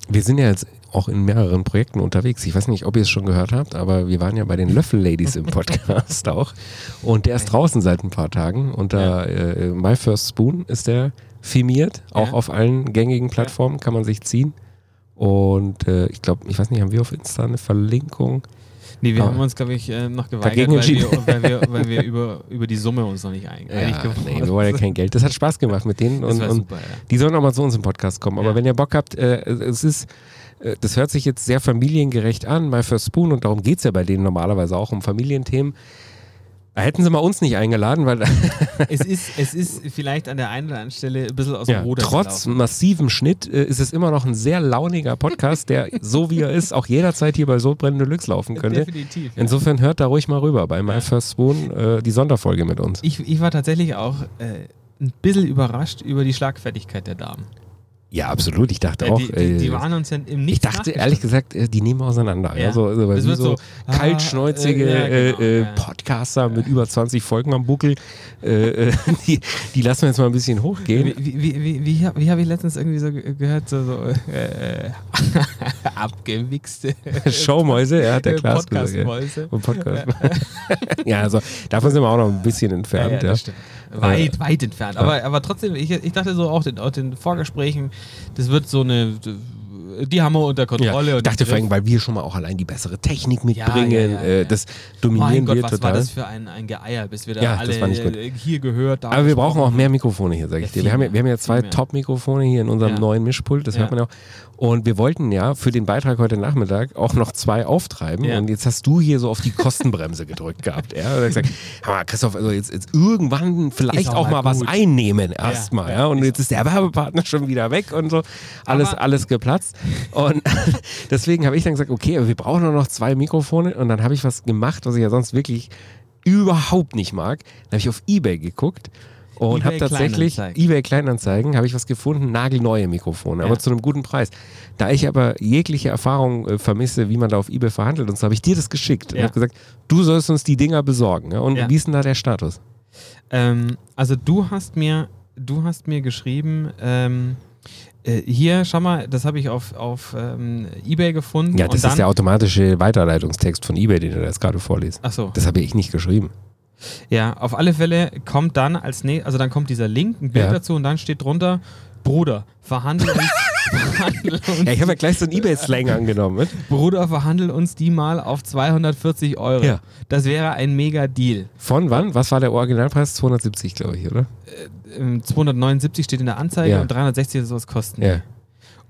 Wir sind ja jetzt auch in mehreren Projekten unterwegs. Ich weiß nicht, ob ihr es schon gehört habt, aber wir waren ja bei den Löffel-Ladies im Podcast <laughs> auch. Und der ist draußen seit ein paar Tagen. Unter äh, My First Spoon ist der firmiert. Auch Ja. auf allen gängigen Plattformen kann man sich ziehen. Und äh, ich glaube, ich weiß nicht, haben wir auf Insta eine Verlinkung? Nee, wir Ah. haben uns, glaube ich, äh, noch geweigert, <laughs> weil wir, weil wir, weil <laughs> wir über, über die Summe uns noch nicht ein, einig Ja, geworden nee, wir wollen ja kein Geld. Das hat Spaß gemacht mit denen. Das Und, war und super, ja. Die sollen auch mal zu uns im Podcast kommen. Aber Ja. wenn ihr Bock habt, äh, es ist, äh, das hört sich jetzt sehr familiengerecht an, My First Spoon, und darum geht es ja bei denen normalerweise auch um Familienthemen. Hätten sie mal uns nicht eingeladen, weil <laughs> es, ist, es ist vielleicht an der einen oder anderen Stelle ein bisschen aus dem ja, Ruder trotz gelaufen. massivem Schnitt äh, ist es immer noch ein sehr launiger Podcast, der <laughs> so wie er ist, auch jederzeit hier bei Sodbrennen Deluxe laufen könnte. Definitiv. Ja. Insofern hört da ruhig mal rüber bei My First Spoon äh, die Sonderfolge mit uns. Ich, ich war tatsächlich auch äh, ein bisschen überrascht über die Schlagfertigkeit der Damen. Ja, absolut. Ich dachte Äh, auch. die, die, die äh, waren uns ja im ich Nichts dachte nachgestellt. ehrlich gesagt, äh, die nehmen wir auseinander. Ja. Ja. so, so, weil Das wird so so, ah, kaltschnäuzige äh, ja, genau, äh, ja. Podcaster mit über 20 Folgen am Buckel, äh, <laughs> die, die lassen wir jetzt mal ein bisschen hochgehen. Wie, wie, wie, wie, wie, hab- habe ich letztens irgendwie so ge- gehört, so, so äh, <laughs> abgewichste Showmäuse, hat der Klaas gesagt. Ja. Podcast-Mäuse. Und Podcast. <laughs> ja, also davon sind wir auch noch ein bisschen Ja, entfernt. ja, Ja, stimmt. Weit, weit entfernt. Aber, aber trotzdem, ich, ich dachte so auch den, auch den Vorgesprächen, das wird so eine, die haben wir unter Ja, Kontrolle. ich und dachte vor allem, weil wir schon mal auch allein die bessere Technik mitbringen. ja, ja, äh, ja. Das dominieren mein Gott, wir was total. war das für ein, ein Geier, bis wir da Ja, das alle war nicht gut. äh, hier gehört da Aber wir brauchen auch mehr Mikrofone hier, sag ich Ja, dir. Wir haben, ja, wir haben ja zwei. Top-Mikrofone hier in unserem Ja. neuen Mischpult, das Ja. hört man ja auch. Und wir wollten ja für den Beitrag heute Nachmittag auch noch zwei auftreiben. Ja. Und jetzt hast du hier so auf die Kostenbremse <laughs> gedrückt gehabt. Ja? Und gesagt, mal, Christoph, also jetzt, jetzt irgendwann vielleicht auch, auch mal mal was einnehmen erstmal. Ja, ja, Und jetzt ist der Werbepartner schon wieder weg und so. Alles, Aber- alles geplatzt. Und <laughs> deswegen habe ich dann gesagt, okay, aber wir brauchen nur noch zwei Mikrofone. Und dann habe ich was gemacht, was ich ja sonst wirklich überhaupt nicht mag. Dann habe ich auf Ebay geguckt und habe tatsächlich Kleinanzeigen. eBay Kleinanzeigen habe ich was gefunden, nagelneue Mikrofone, aber Ja. zu einem guten Preis. Da ich aber jegliche Erfahrung äh, vermisse, wie man da auf eBay verhandelt, und so habe ich dir das geschickt und Ja. habe gesagt, du sollst uns die Dinger besorgen. Ja? Und wie ist denn da der Status? Ähm, also du hast mir, du hast mir geschrieben, ähm, äh, hier, schau mal, das habe ich auf, auf ähm, Ebay gefunden. Ja, und das dann, ist der automatische Weiterleitungstext von eBay, den du da jetzt gerade vorliest. Ach so. Das habe ich nicht geschrieben. Ja, auf alle Fälle kommt dann als nächstes, also dann kommt dieser Link, ein Bild Ja. dazu und dann steht drunter, Bruder, verhandel uns, <laughs> verhandel uns, Ja, ich habe ja gleich so einen eBay-Slang angenommen. Mit. Bruder, verhandel uns die mal auf 240 Euro. Ja. Das wäre ein mega Deal. Von wann? Was war der Originalpreis? 270, glaube ich, oder? Ähm, 279 steht in der Anzeige Ja. und 360 soll es kosten. Ja.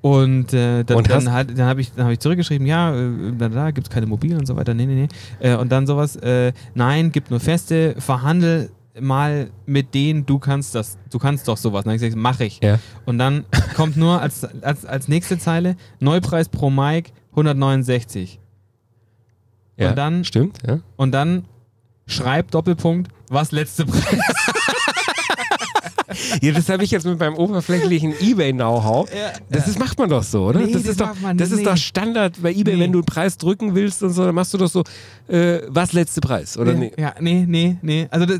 Und äh, dann, Und dann, halt, dann habe ich, dann hab ich zurückgeschrieben, ja, äh, da, da gibt es keine mobilen und so weiter. Nee, nee, nee. Äh, und dann sowas, äh, nein, gibt nur feste, verhandel mal mit denen, du kannst das, du kannst doch sowas. Dann habe ich gesagt, mach ich. Ja. Und dann kommt nur als, als, als nächste Zeile, Neupreis pro Mic 169. ja. Und dann- Stimmt, ja. Und dann schreibt Doppelpunkt, was letzte Preis. <laughs> Ja, das habe ich jetzt mit meinem oberflächlichen Ebay-Know-how. Ja. Das ist, macht man doch so, oder? Nee, das das ist, doch, man das ist nicht. doch Standard bei Ebay, Nee. wenn du einen Preis drücken willst und so, dann machst du doch so, äh, was letzte Preis, oder nee, nee? Ja, nee, nee, nee. Also das,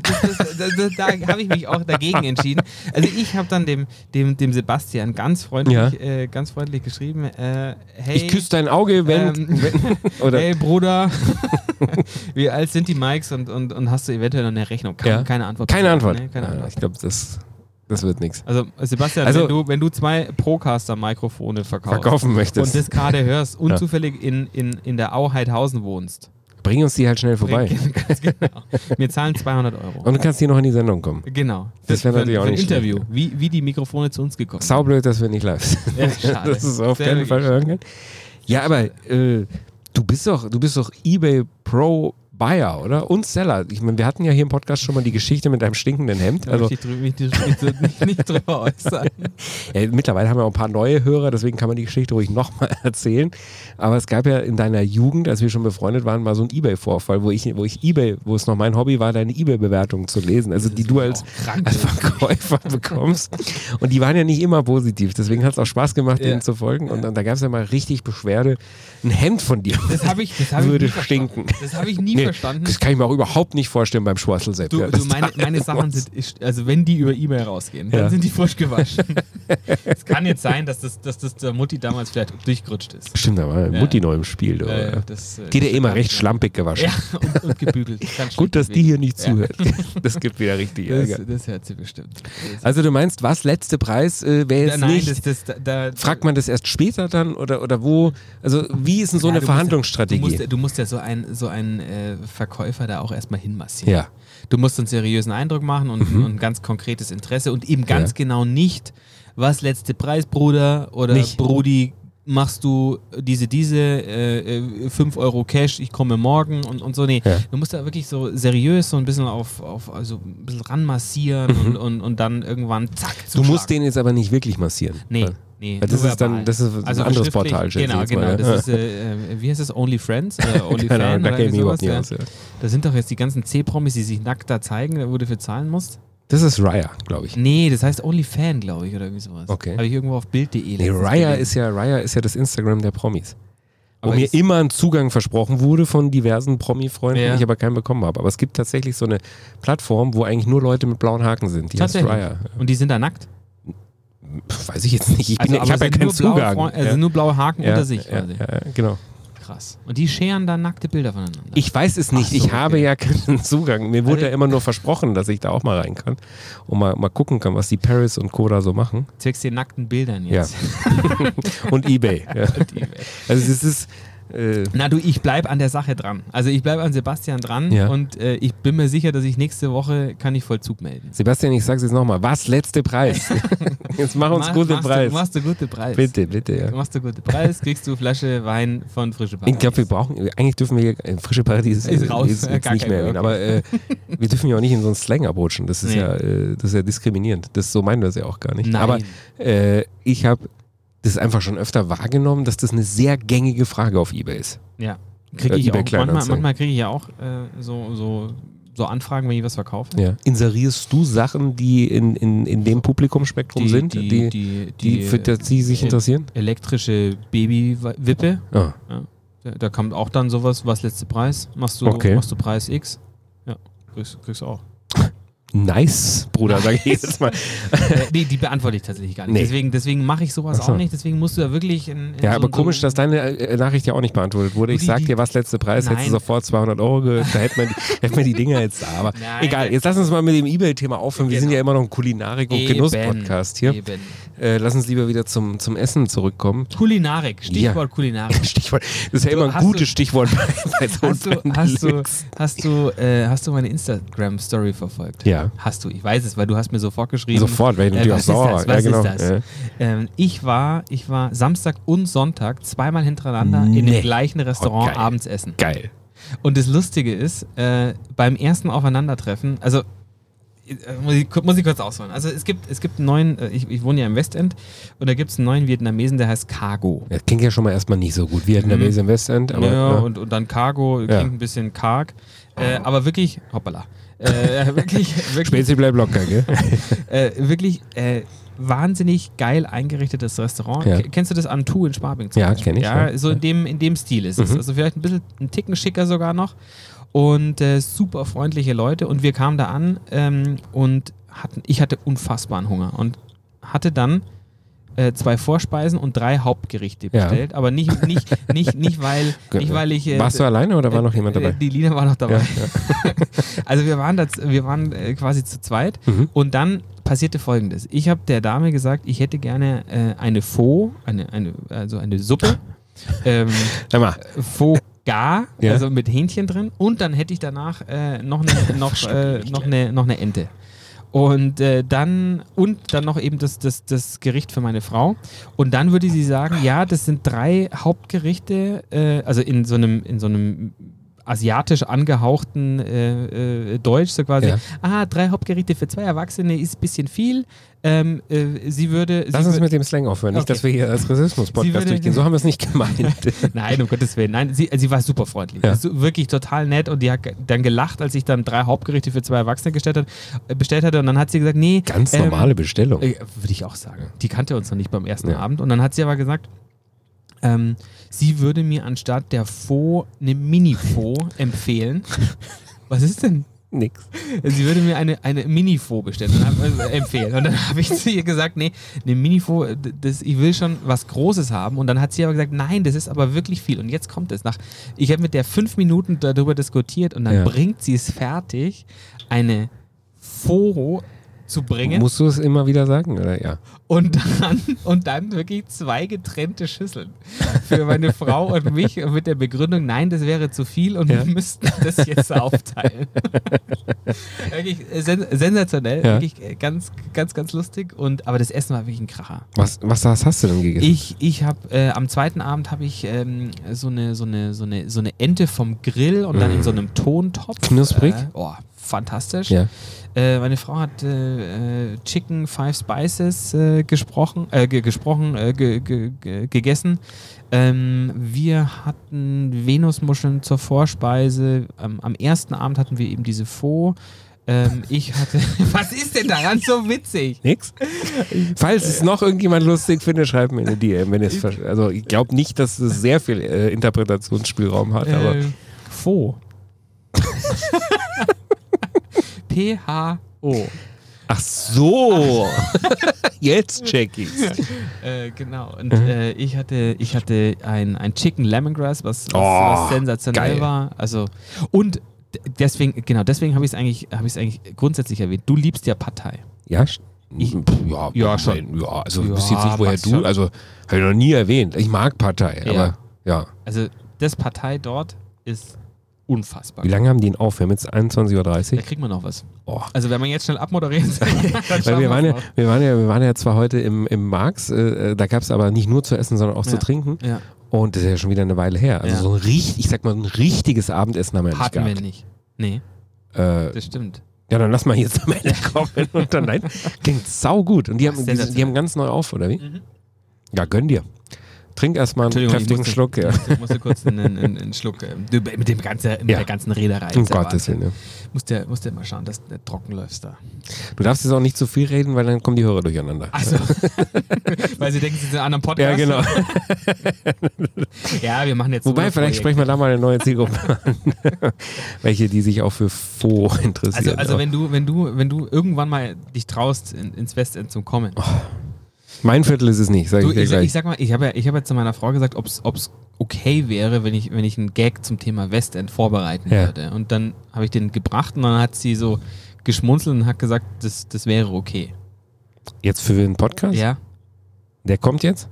da habe ich mich auch dagegen entschieden. Also ich habe dann dem, dem, dem Sebastian ganz freundlich, Ja. äh, ganz freundlich geschrieben, äh, hey, Ich küsse dein Auge, wenn, ähm, <laughs> wenn <laughs> hey Bruder, <laughs> wie alt sind die Mikes und, und, und hast du eventuell noch eine Rechnung? Keine, Ja. keine Antwort. keine Antwort. Nee, keine Antwort. ich glaube, das, das wird nichts. Also Sebastian, Also- wenn, du, wenn du zwei Procaster-Mikrofone verkaufst Verkaufen möchtest. und das gerade hörst und zufällig in, in, in der Au Heidhausen wohnst, Bring uns die halt schnell vorbei. <laughs> Genau. Wir zahlen 200 Euro. Und du kannst hier noch in die Sendung kommen. Genau. Das wäre für- natürlich auch nicht Interview. schlecht. Wie, wie die Mikrofone zu uns gekommen sind. Saublöd, dass wir nicht live sind. Ja. <laughs> Das ist auf Sehr keinen Fall hören können. Ja, aber äh, du bist doch, du bist doch eBay Pro Buyer, oder? Und Seller. Ich meine, wir hatten ja hier im Podcast schon mal die Geschichte mit deinem stinkenden Hemd. Also möchte ich drü- mich, nicht, nicht, drüber äußern. <laughs> ja, mittlerweile haben wir auch ein paar neue Hörer, deswegen kann man die Geschichte ruhig nochmal <laughs> erzählen. Aber es gab ja in deiner Jugend, als wir schon befreundet waren, mal so einen Ebay-Vorfall, wo ich, wo ich Ebay, wo es noch mein Hobby war, deine Ebay-Bewertungen zu lesen. Also die du als, als Verkäufer <laughs> bekommst. Und die waren ja nicht immer positiv. Deswegen hat es auch Spaß gemacht, Ja. denen zu folgen. Und dann, da gab es ja mal richtig Beschwerde. Ein Hemd von dir Das ich, das hab ich würde verstanden. stinken. Das habe ich nie Nee, verstanden. Das kann ich mir auch überhaupt nicht vorstellen beim Schwarzl selbst. Du, Ja, du das meine, meine Sachen sind, also wenn die über E-Mail rausgehen, dann Ja. sind die frisch gewaschen. <laughs> es kann jetzt sein, dass das, dass das der Mutti damals vielleicht durchgerutscht ist. Stimmt, da war Ja. Mutti neu im Spiel. Äh, ja. das, äh, die hat ja das immer recht schlampig gewaschen. Ja, und, und gebügelt. <laughs> Gut, dass die hier nicht zuhört. <laughs> Das gibt wieder richtig Das, Ärger. das hört sie bestimmt. Das- Also du meinst, was letzte Preis äh, wäre jetzt Nein, nicht? das, das, da, da, fragt man das erst später dann oder, oder wo? Also wie ist denn so eine Verhandlungsstrategie? Du musst, ja- du musst ja so ein, so ein äh, Verkäufer da auch erstmal hinmassieren. ja. Du musst einen seriösen Eindruck machen und, und ein ganz konkretes Interesse und eben ganz Ja. genau nicht, was letzte Preis, Bruder oder Nicht. Brudi, machst du diese, diese, äh, 5 Euro Cash, ich komme morgen und, und so. Nee, Ja. du musst da wirklich so seriös so ein bisschen auf, auf also ein bisschen ranmassieren und, und, und dann irgendwann zack, Du zuschlagen. musst den jetzt aber nicht wirklich massieren. Nee, Weil- nee. Das ist dann- verbal. das ist ein also anderes schriftlich- Portal, Genau, genau. mal, ja. Das ist, äh, äh, wie heißt das? OnlyFriends? Oder <laughs> OnlyFan? Keine Ahnung, da oder irgendwie sowas, ja. aus. Ja. Da sind doch jetzt die ganzen C-Promis, die sich nackt da zeigen, wo du für zahlen musst. Das ist Raya, glaube ich. Nee, das heißt OnlyFan, glaube ich, oder irgendwie sowas. Okay. Habe ich irgendwo auf Bild.de Nee, Raya ist ja, Raya ist ja das Instagram der Promis. Wo Aber mir ist- immer ein Zugang versprochen wurde von diversen Promi-Freunden, Ja. ich aber keinen bekommen habe. Aber es gibt tatsächlich so eine Plattform, wo eigentlich nur Leute mit blauen Haken sind. Die heißt. Raya. Und die sind da nackt? Weiß ich jetzt nicht. Ich, Also, ich habe ja keinen blaue Zugang. Freund- Also ja. nur blaue Haken ja, unter sich ja, quasi. ja, ja, genau. Krass. Und die scheren dann nackte Bilder voneinander. Ich weiß es nicht. So, ich habe okay. ja keinen Zugang. Mir wurde Also- ja immer nur versprochen, dass ich da auch mal rein kann und mal, mal gucken kann, was die Paris und Coda so machen. zeigst dir nackten Bildern jetzt. <laughs> Und Ebay. Ja. Also es ist. Äh, Na du, ich bleib an der Sache dran. Also ich bleib an Sebastian dran Ja. und äh, ich bin mir sicher, dass ich nächste Woche kann ich Vollzug melden. Sebastian, ich sag's jetzt nochmal. Was letzte Preis? <laughs> Jetzt mach uns Ma- gute machst Preis. Du, machst du gute Preis. bitte, bitte. Ja. Machst du gute Preis, kriegst du Flasche Wein von Frische Paradies. Ich glaube, wir brauchen, eigentlich dürfen wir hier, äh, frische Paradies Ist raus. jetzt gar nicht Mehr, erwähnen, aber äh, wir dürfen ja auch nicht in so einen Slang abrutschen. Das ist, Nee. ja, äh, das ist ja diskriminierend. Das, so meinen wir es ja auch gar nicht. Nein. Aber äh, ich habe das einfach schon öfter wahrgenommen, dass das eine sehr gängige Frage auf Ebay ist. Ja. Kriege Äh, ich eBay auch. Manchmal, manchmal kriege ich ja auch äh, so, so, so Anfragen, wenn ich was verkaufe. Ja. Inserierst du Sachen, die in, in, in dem Publikumsspektrum sind, die, die, die, die, für das sie sich äh, interessieren? elektrische Babywippe. Ah. Da, da kommt auch dann sowas, was letzte Preis? Machst du, Okay. machst du Preis X? Ja, kriegst, kriegst du auch. Nice, Bruder, sag ich jedes Mal. äh, nee, die beantworte ich tatsächlich gar nicht. Nee. Deswegen, deswegen mache ich sowas so. auch nicht. Deswegen musst du da wirklich. In, in Ja, so- aber komisch, dass deine äh, Nachricht ja auch nicht beantwortet wurde. Ich sag dir, was letzte Preis, hättest du sofort 200 Euro, ge da hätten wir, die, <laughs> hätten wir die Dinger jetzt da. Aber Nein. egal, jetzt lass uns mal mit dem Ebay-Thema aufhören. Wir sind Genau. ja immer noch ein Kulinarik- und Genuss-Podcast hier. Eben. Äh, lass uns lieber wieder zum, zum Essen zurückkommen. Kulinarik, Stichwort Kulinarik. <laughs> Stichwort, das ist ja immer ein gutes du- Stichwort bei, bei so Hast du, hast, du, hast, du, äh, hast du meine Instagram-Story verfolgt? Ja. Hast du. Ich weiß es, weil du hast mir sofort geschrieben. Sofort, weil ich Äh, auch was ist sauer das? war. Was ja, genau. ist das? Ja. Ähm, ich, war, ich war Samstag und Sonntag zweimal hintereinander in Nee. dem gleichen Restaurant Oh, geil. abends essen. Geil. Und das Lustige ist, äh, beim ersten Aufeinandertreffen, also äh, muss ich, muss ich kurz ausholen. Also es gibt, es gibt einen neuen, äh, ich, ich wohne ja im Westend und da gibt es einen neuen Vietnamesen, der heißt Cargo. Das klingt ja schon mal erstmal nicht so gut. Vietnamese im Westend, aber ja, ja. Und, und dann Cargo, klingt Ja. ein bisschen karg. Äh, aber wirklich, hoppala. Äh, wirklich, <laughs> wirklich, Spezi bleibt locker, gell? <laughs> äh, wirklich äh, wahnsinnig geil eingerichtetes Restaurant. Ja. Kennst du das Antu in Schwabing? zum Ja, Beispiel? kenn ich, Ja, ja. so in dem, in dem Stil ist es. Mhm. Also vielleicht ein bisschen ein Ticken schicker sogar noch. Und äh, super freundliche Leute. Und wir kamen da an ähm, und hatten, ich hatte unfassbaren Hunger und hatte dann äh, zwei Vorspeisen und drei Hauptgerichte Ja. bestellt. Aber nicht, nicht, nicht, nicht, weil, <laughs> nicht, weil ich. äh, Warst du alleine oder war noch jemand äh, dabei? Die Lina war noch dabei. Ja, <laughs> Also wir waren, das, wir waren äh, quasi zu zweit Mhm. und dann passierte folgendes. Ich habe der Dame gesagt, ich hätte gerne äh, eine Faux, eine, eine, also eine Suppe. <laughs> ähm, Sag mal, Faux gar, Ja. also mit Hähnchen drin und dann hätte ich danach äh, noch, eine, noch, äh, noch, eine, noch eine Ente. Und äh, dann und dann noch eben das, das, das Gericht für meine Frau. Und dann würde sie sagen, ja, das sind drei Hauptgerichte, äh, also in so einem, in so einem asiatisch angehauchten äh, äh, Deutsch, so quasi, Ja. ah, drei Hauptgerichte für zwei Erwachsene ist ein bisschen viel. Ähm, äh, sie würde. lass sie uns mit dem Slang aufhören. Nicht, Okay. dass wir hier als Rassismus-Podcast durchgehen. So haben wir es nicht gemeint. <laughs> Nein, um Gottes Willen. Nein, sie, sie war super freundlich. Ja. Wirklich total nett und die hat dann gelacht, als ich dann drei Hauptgerichte für zwei Erwachsene gestellt, hat, äh, bestellt hatte. Und dann hat sie gesagt, nee. Ganz ähm, normale Bestellung. äh, Würde ich auch sagen. Die kannte uns noch nicht beim ersten Ja. Abend. Und dann hat sie aber gesagt, ähm, sie würde mir anstatt der Faux eine Mini-Faux <laughs> empfehlen. Was ist denn? Nix. Sie würde mir eine, eine Mini-Faux bestellen und hab, äh, empfehlen. Und dann habe ich zu ihr gesagt, nee, eine Mini-Faux, ich will schon was Großes haben. Und dann hat sie aber gesagt, nein, das ist aber wirklich viel. Und jetzt kommt es. Nach, ich habe mit der fünf Minuten darüber diskutiert und dann Ja. bringt sie es fertig, eine Faux zu bringen Musst du es immer wieder sagen? Oder? Ja. und dann, und dann wirklich zwei getrennte Schüsseln für meine Frau und mich mit der Begründung, nein, das wäre zu viel und Ja. wir müssten das jetzt aufteilen. <laughs> wirklich sen sensationell, Ja. wirklich ganz, ganz, ganz lustig. Und, aber das Essen war wirklich ein Kracher. Was, was hast du denn gegessen? Ich, ich habe äh, am zweiten Abend habe ich ähm, so, eine, so, eine, so, eine, so eine Ente vom Grill und dann in so einem Tontopf. Knusprig? Äh, oh, fantastisch. ja. Äh, meine Frau hat äh, äh, Chicken Five Spices äh, gesprochen, äh, ge gesprochen, äh, ge ge ge gegessen. Ähm, wir hatten Venusmuscheln zur Vorspeise. Ähm, am ersten Abend hatten wir eben diese Faux. Ähm, ich hatte. <laughs> Was ist denn daran so witzig? Nix? Falls es noch irgendjemand lustig findet, schreibt mir eine DM. Wenn es also ich glaube nicht, dass es sehr viel äh, Interpretationsspielraum hat, aber Äh, Faux. <laughs> P-H-O. ach so, <laughs> jetzt check ich's. Äh, genau. Und äh, ich hatte, ich hatte ein, ein Chicken Lemongrass, was, was, Oh, was sensationell geil. war. Also und deswegen, genau, deswegen habe ich es eigentlich, eigentlich grundsätzlich erwähnt. Du liebst ja Partei. Ja, Ich- ja, Ja, schon. Ja, also Ja, wisst jetzt nicht, woher du, schon. also habe ich noch nie erwähnt. Ich mag Partei, Ja. aber ja. Also das Partei dort ist unfassbar. Wie lange haben die ihn auf? Wir haben jetzt 21.30 Da Uhr. kriegt man noch was. Oh. Also wenn man jetzt schnell abmoderiert, <laughs> Weil wir waren, ja, wir, waren ja, wir waren ja zwar heute im, im Marx, äh, da gab es aber nicht nur zu essen, sondern auch zu Ja. trinken. noch. Ja, Und das ist ja schon wieder eine Weile her. Also so ein richtig, ich sag mal, ein richtiges Abendessen haben wir ja nicht hatten wir nicht. Nee, Äh, das stimmt. ja, dann lass mal jetzt am Ende <laughs> kommen und dann nein. Klingt sau gut. Und die haben, die, die haben ganz neu auf, oder wie? Mhm. Ja, gönn dir. Trink erstmal einen kräftigen musste- Schluck. Ja. Ich musste kurz einen, einen, einen Schluck äh, du, mit, dem ganzen, mit Ja. der ganzen Reederei. Um Gottes. Willen. Ja. Musst ja, musst ja mal schauen, dass du nicht trocken läufst da. Du darfst jetzt auch nicht zu viel reden, weil dann kommen die Hörer durcheinander. Also, <laughs> weil sie denken, sie sind in einem anderen Podcast. ja, genau. <laughs> Ja, wir machen jetzt. Wobei, vielleicht sprechen wir da mal eine neue Zielgruppe an. <laughs> Welche, die sich auch für Faux interessieren. Also, also wenn du, wenn du, wenn du irgendwann mal dich traust, in, ins Westend zu kommen. Mein Viertel ist es nicht, sag du, ich dir ich, gleich. ich sag mal, ich habe ja, ich habe ja zu meiner Frau gesagt, ob es okay wäre, wenn ich, wenn ich einen Gag zum Thema Westend vorbereiten Ja. würde. Und dann habe ich den gebracht und dann hat sie so geschmunzelt und hat gesagt, das, das wäre okay. jetzt für den Podcast? Ja. Der kommt jetzt?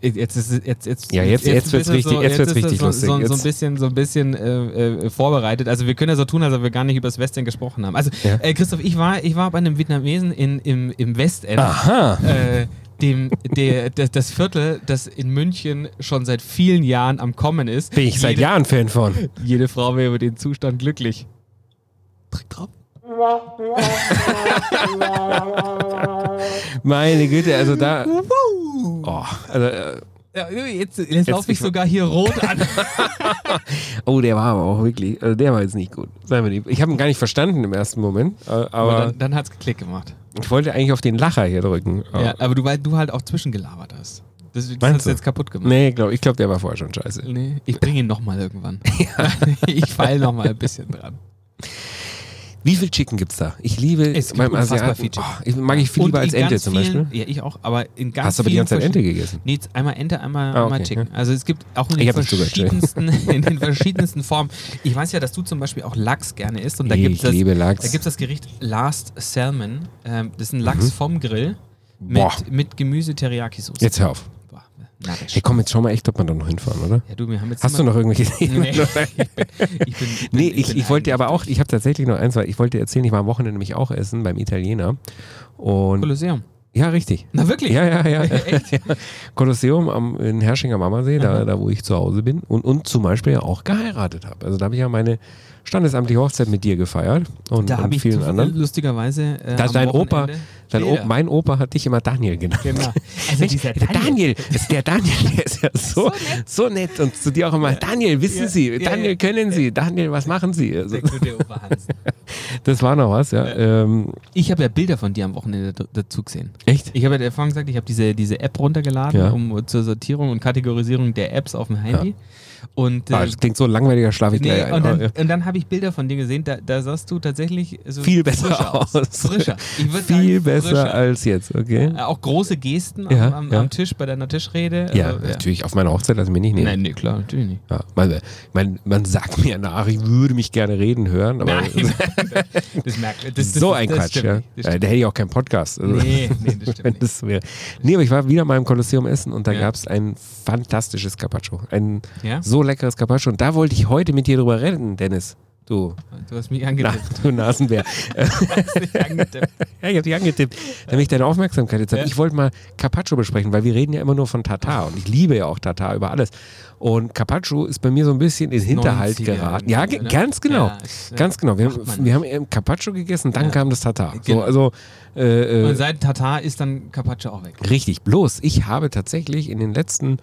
Jetzt ist es- jetzt jetzt Ja, jetzt- jetzt ist wird's richtig- jetzt wird's richtig so, lustig. So, so ein Jetzt- bisschen so ein bisschen äh, äh, vorbereitet. Also wir können ja so tun, als ob wir gar nicht über das Westend gesprochen haben. Also Ja. äh, Christoph, ich war ich war bei einem Vietnamesen in, im, im Westend. Aha. Äh, dem, der, das, das Viertel, das in München schon seit vielen Jahren am Kommen ist. Bin ich seit jede, Jahren Fan von. Jede Frau wäre über den Zustand glücklich. Drück drauf. Meine Güte, also da. Oh, also, äh, Ja, jetzt jetzt laufe ich sogar hier rot an. <laughs> oh, der war aber auch wirklich, also der war jetzt nicht gut. Seien wir lieb. Ich habe ihn gar nicht verstanden im ersten Moment, äh, Aber aber dann, dann hat es Klick gemacht. ich wollte eigentlich auf den Lacher hier drücken. Ja, aber du, weil du halt auch zwischengelabert hast. Das, das Meinst hast du du? jetzt kaputt gemacht. Nee, glaub, ich glaube, der war vorher schon scheiße. Nee, ich bringe ihn nochmal irgendwann. <laughs> <laughs> ich feile nochmal ein bisschen dran. Wie viel Chicken gibt's da? Ich liebe Es gibt beim Asiaten. viel Chicken. Oh, ich mag ich viel Und lieber als Ente zum vielen, Beispiel. Ja, ich auch, aber in ganz Hast du aber die vielen ganze Zeit Ente gegessen? Nee, einmal Ente, einmal, Ah, einmal okay, Chicken. Also es gibt auch in den, verschiedensten, <laughs> in den verschiedensten Formen. Ich weiß ja, dass du zum Beispiel auch Lachs gerne isst und da Ich gibt es das, liebe Lachs. da gibt's das Gericht Last Salmon. Ähm, das ist ein Lachs vom Grill mit, Boah. mit Gemüse Teriyaki-Soße. Jetzt hör auf. Narrisch. Hey, komm, jetzt schau mal echt, ob wir da noch hinfahren, oder? Ja, du, wir haben jetzt Hast du noch irgendwelche <laughs> Ideen? Nee, <laughs> ich bin, ich bin, Nee, bin- ich, ich wollte dir aber auch, ich habe tatsächlich noch eins, weil ich wollte dir erzählen, ich war am Wochenende nämlich auch essen beim Italiener. Und Kolosseum. ja, richtig. Na wirklich? Ja, ja, ja. <laughs> Echt? ja. Kolosseum am, in Hersching am Ammersee, da, da wo ich zu Hause bin und, und zum Beispiel auch geheiratet habe. Also da habe ich ja meine standesamtliche Hochzeit mit dir gefeiert und, Da und ich vielen zu- anderen. lustigerweise. Äh, Da dein Opa, dein Bilder. o, mein Opa hat dich immer Daniel genannt. Genau. <laughs> Also Mensch, dieser der Daniel, ist der Daniel, der ist ja so, so, nett. und zu dir auch immer, Daniel, wissen Ja, Sie, ja, Daniel, ja. können Sie, Daniel, was machen Sie? Also, Der Opa Hans. <laughs> das war noch was, ja. Ähm, Ich habe ja Bilder von dir am Wochenende dazu gesehen. echt? Ich habe ja vorhin gesagt, ich habe diese, diese App runtergeladen, Ja. um zur Sortierung und Kategorisierung der Apps auf dem Handy. Und, Ah, äh, das klingt so langweiliger, schlafe ich nee, gleich und dann, ja. dann habe ich Bilder von dir gesehen, da, da sahst du tatsächlich so Viel besser aus. aus. Frischer. Ich Viel besser frischer. als jetzt, okay? Äh, Auch große Gesten Ja, am, am, ja. am Tisch bei deiner Tischrede. Ja, Also, natürlich, auf meiner Hochzeit lassen wir nicht nehmen. Nein, nee, klar, natürlich nicht. Ja, man, man, man sagt mir nach, ich würde mich gerne reden hören, aber Nein, <laughs> das merkt das, das, so ein das Quatsch, ja. stimmt Da hätte ich auch keinen Podcast. Also, Nee, nee, das stimmt <laughs> nicht. das wäre. Nee, aber ich war wieder mal im Kolosseum essen und da gab es ein fantastisches Carpaccio. Ein Ja? So leckeres Carpaccio. Und da wollte ich heute mit dir drüber reden, Dennis. Du, Du hast mich na, angetippt. du Nasenbär. <laughs> Du hast mich angetippt. Ja, ich habe dich angetippt, damit ich deine Aufmerksamkeit jetzt habe. Ja. Ich wollte mal Carpaccio besprechen, weil wir reden ja immer nur von Tatar und ich liebe ja auch Tatar über alles. Und Carpaccio ist bei mir so ein bisschen in Hinterhalt 90er geraten. Ja, ne? ganz genau. Ja, ist, äh, Ganz genau. Wir, wir haben eben Carpaccio gegessen, dann Ja. kam das Tatar. Genau. So, also äh, Und äh, seit Tatar ist dann Carpaccio auch weg. richtig. Bloß, ich habe tatsächlich in den letzten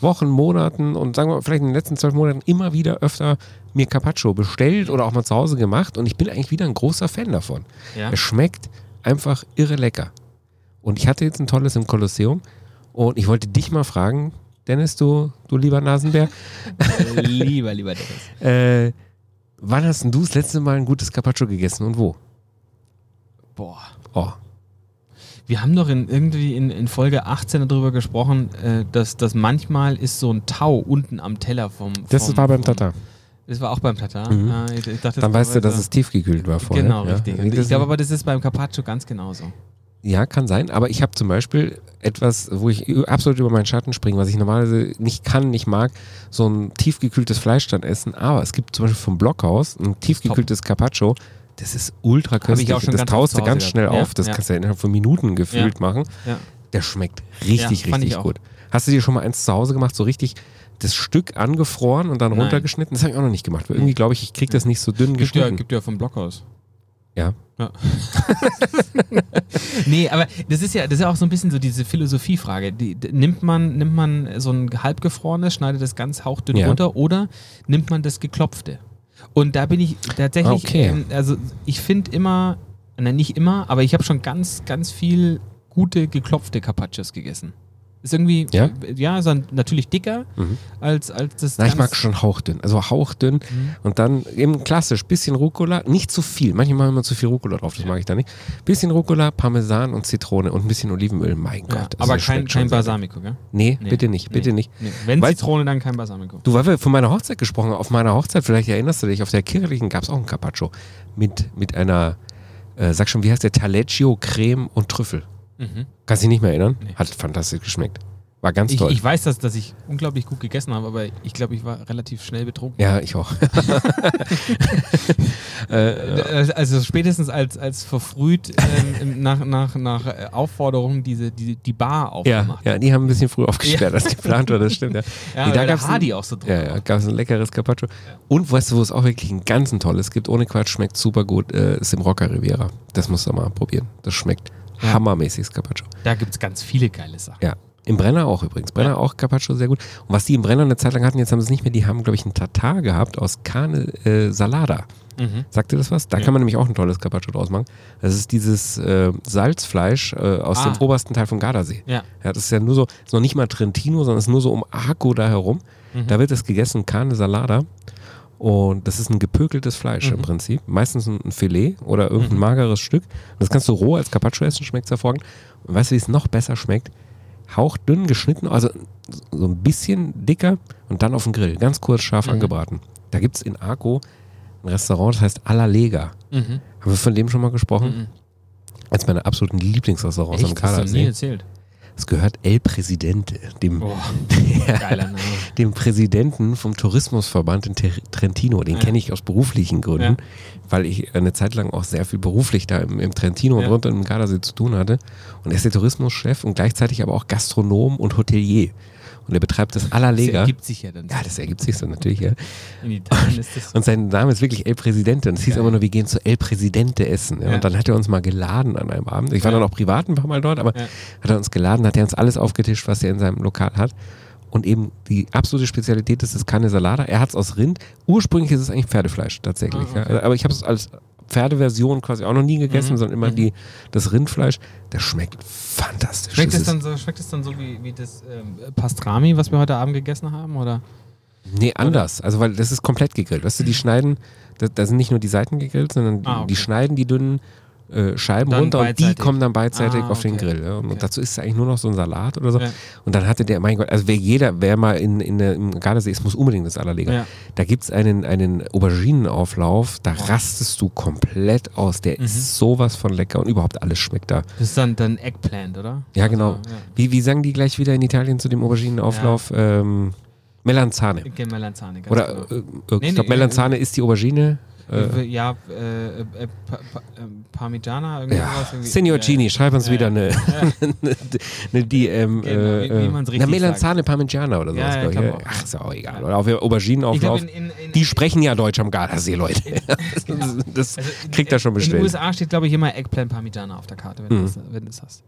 Wochen, Monaten und sagen wir mal, vielleicht in den letzten zwölf Monaten immer wieder öfter mir Carpaccio bestellt oder auch mal zu Hause gemacht und ich bin eigentlich wieder ein großer Fan davon. Ja? Es schmeckt einfach irre lecker. Und ich hatte jetzt ein tolles im Kolosseum und ich wollte dich mal fragen, Dennis, du, du lieber Nasenbär, <laughs> lieber, lieber Dennis. <laughs> äh, wann hast denn du das letzte Mal ein gutes Carpaccio gegessen und wo? Boah. Oh, Wir haben doch in, irgendwie in, in Folge 18 darüber gesprochen, äh, dass, dass manchmal ist so ein Tau unten am Teller vom. das vom, war beim Tatar. Das war auch beim Tatar. Mhm. Ah, ich, ich dachte, Dann das weißt du, dass es tiefgekühlt war vorher. Genau, ja. richtig. Und das- ich glaube aber, das ist beim Carpaccio ganz genauso. Ja, kann sein. Aber ich habe zum Beispiel etwas, wo ich absolut über meinen Schatten springe, was ich normalerweise nicht kann, nicht mag, so ein tiefgekühltes Fleisch dann essen. Aber es gibt zum Beispiel vom Blockhaus ein tiefgekühltes Carpaccio. Das ist ultra köstlich. auch schon das oft du ganz schnell gehabt. Ja, auf. Das ja. kannst du ja innerhalb von Minuten gefühlt machen. Ja. Der schmeckt richtig, Ja, richtig gut. Hast du dir schon mal eins zu Hause gemacht, so richtig das Stück angefroren und dann Nein. runtergeschnitten? Das habe ich auch noch nicht gemacht. Weil irgendwie glaube ich, ich kriege das nicht so dünn Gibt ja, geschnitten. gibt ja vom Blockhaus. Ja. <laughs> Nee, aber das ist ja, das ist ja auch so ein bisschen so diese Philosophiefrage. Die, nimmt, man, nimmt man so ein halbgefrorenes, schneidet das ganz hauchdünn Ja. runter oder nimmt man das geklopfte? Und da bin ich tatsächlich, Okay. ähm, also ich finde immer, nein, nicht immer, aber ich habe schon ganz, ganz viel gute geklopfte Carpaccios gegessen. Ist irgendwie, Ja? ja, ist dann natürlich dicker Mhm. als, als das. Na, ich mag schon hauchdünn. Also hauchdünn Mhm. und dann eben klassisch, bisschen Rucola, nicht zu viel. Manche machen immer zu viel Rucola drauf, das mag ich da nicht. Bisschen Rucola, Parmesan und Zitrone und ein bisschen Olivenöl. Mein Ja, Gott. aber das kein, kein. Balsamico, gell? Nee, Nee. bitte nicht, bitte Nee. nicht. Nee. Wenn Weißt- Zitrone, dann kein Balsamico. Du, weil wir von meiner Hochzeit gesprochen haben, auf meiner Hochzeit, vielleicht erinnerst du dich, auf der kirchlichen gab es auch einen Carpaccio mit, mit einer, äh, sag schon, wie heißt der, Taleggio, Creme und Trüffel. Mhm. Kannst dich nicht mehr erinnern? Nee. Hat fantastisch geschmeckt. War ganz Ich, toll. ich weiß, dass, dass ich unglaublich gut gegessen habe, aber ich glaube, ich war relativ schnell betrunken. ja, ich auch. <laughs> äh, Äh, Also spätestens als, als verfrüht ähm, nach, nach, nach äh, Aufforderung diese, die, die Bar ja, aufgemacht. ja, die haben ein bisschen früh aufgesperrt, als geplant war, das stimmt. Ja, <laughs> ja Nee, da gab Hardy auch so drin. ja, ja gab es ein leckeres Carpaccio. Und weißt du, wo es auch wirklich ein ganz tolles gibt, ohne Quatsch, schmeckt super gut, äh, ist im Rocker Riviera. Das musst du mal probieren. Das schmeckt Ja. hammermäßiges Carpaccio. Da gibt es ganz viele geile Sachen. Ja. Im Brenner auch übrigens. Brenner Ja. auch Carpaccio sehr gut. Und was die im Brenner eine Zeit lang hatten, jetzt haben sie es nicht mehr, die haben, glaube ich, einen Tatar gehabt aus Carne äh, Salada. Mhm. Sagt ihr das was? Da Ja. kann man nämlich auch ein tolles Carpaccio draus machen. Das ist dieses äh, Salzfleisch äh, aus Ah. dem obersten Teil von Gardasee. Ja. Ja, das ist ja nur so, ist noch nicht mal Trentino, sondern ist nur so um Arco da herum. Mhm. Da wird es gegessen, Carne Salada. Und das ist ein gepökeltes Fleisch im Mhm. Prinzip. Meistens ein Filet oder irgendein Mhm. mageres Stück. Und das kannst du roh als Carpaccio essen, schmeckt hervorragend. Und weißt du, wie es noch besser schmeckt? Hauchdünn geschnitten, also so ein bisschen dicker und dann auf den Grill. Ganz kurz scharf Mhm. angebraten. Da gibt es in Arco ein Restaurant, das heißt Alla Lega. Mhm. Haben wir von dem schon mal gesprochen? Mhm. Als meine absoluten Lieblingsrestaurants am Echt? Das hast du nie erzählt. Es gehört El Presidente, dem, <laughs> geiler Name. dem Präsidenten vom Tourismusverband in Trentino. Den Ja. kenne ich aus beruflichen Gründen, weil ich eine Zeit lang auch sehr viel beruflich da im, im Trentino Ja. und rund um den Gardasee zu tun hatte. Und er ist der Tourismuschef und gleichzeitig aber auch Gastronom und Hotelier. Und er betreibt das Alla Das ergibt sich ja dann. Ja, das ergibt sich so natürlich, ja. In Italien ist das. Und sein Name ist wirklich El Presidente. Und es hieß Geil. aber nur, wir gehen zu El Presidente essen. Ja. Ja. Und dann hat er uns mal geladen an einem Abend. Ich war Ja. dann auch privat ein paar Mal dort, aber Ja. hat er uns geladen, hat er uns alles aufgetischt, was er in seinem Lokal hat. Und eben die absolute Spezialität ist das Carne Salada. Er hat es aus Rind. Ursprünglich ist es eigentlich Pferdefleisch tatsächlich. Ah, okay. ja. Aber ich habe es als Pferdeversion quasi auch noch nie gegessen, Mhm. sondern immer Mhm. die, das Rindfleisch. Das schmeckt fantastisch. Schmeckt Das es dann so, schmeckt es dann so wie, wie das ähm, Pastrami, was wir heute Abend gegessen haben? Oder? Nee, anders. Also, weil das ist komplett gegrillt. Weißt du, die schneiden, da, da sind nicht nur die Seiten gegrillt, sondern Ah, okay. die schneiden die dünnen äh, Scheiben Dann runter und die beidseitig. kommen dann beidseitig Ah, auf den. Grill. Ja. Und Okay. dazu ist es eigentlich nur noch so ein Salat oder so. Ja. Und dann hatte der, mein Gott, also wer jeder, wer mal in, in der, im Gardasee ist, muss unbedingt das Allerleger. Ja. Da gibt es einen, einen Auberginenauflauf, da Boah. rastest du komplett aus. Der Mhm. ist sowas von lecker und überhaupt alles schmeckt da. Das ist dann, dann Eggplant, oder? Ja, genau. Also. Wie, wie sagen die gleich wieder in Italien zu dem Auberginenauflauf? Ähm, Melanzane. Okay, Melanzane. Oder genau. äh, äh, Nee, ich glaube, nee, Melanzane ist die Aubergine. Äh, ja, äh, äh, pa pa ähm, Parmigiana, irgendwie ja. Irgendwie. Ja, Gini, schreib uns wieder eine, <laughs> eine, eine DM. Genau, wie- wie äh, man's äh, Melanzane Parmigiana oder sowas. Ja, ja, glaub ich. Ach, ist ja auch egal. Oder auf glaub, in, in, in, Die sprechen ja Deutsch am Gardasee, Leute. <laughs> Genau. <laughs> das, also in- kriegt er schon In bestellt. den USA steht, glaube ich, immer Eggplant Parmigiana auf der Karte, wenn, Mhm. du, das, wenn du das hast.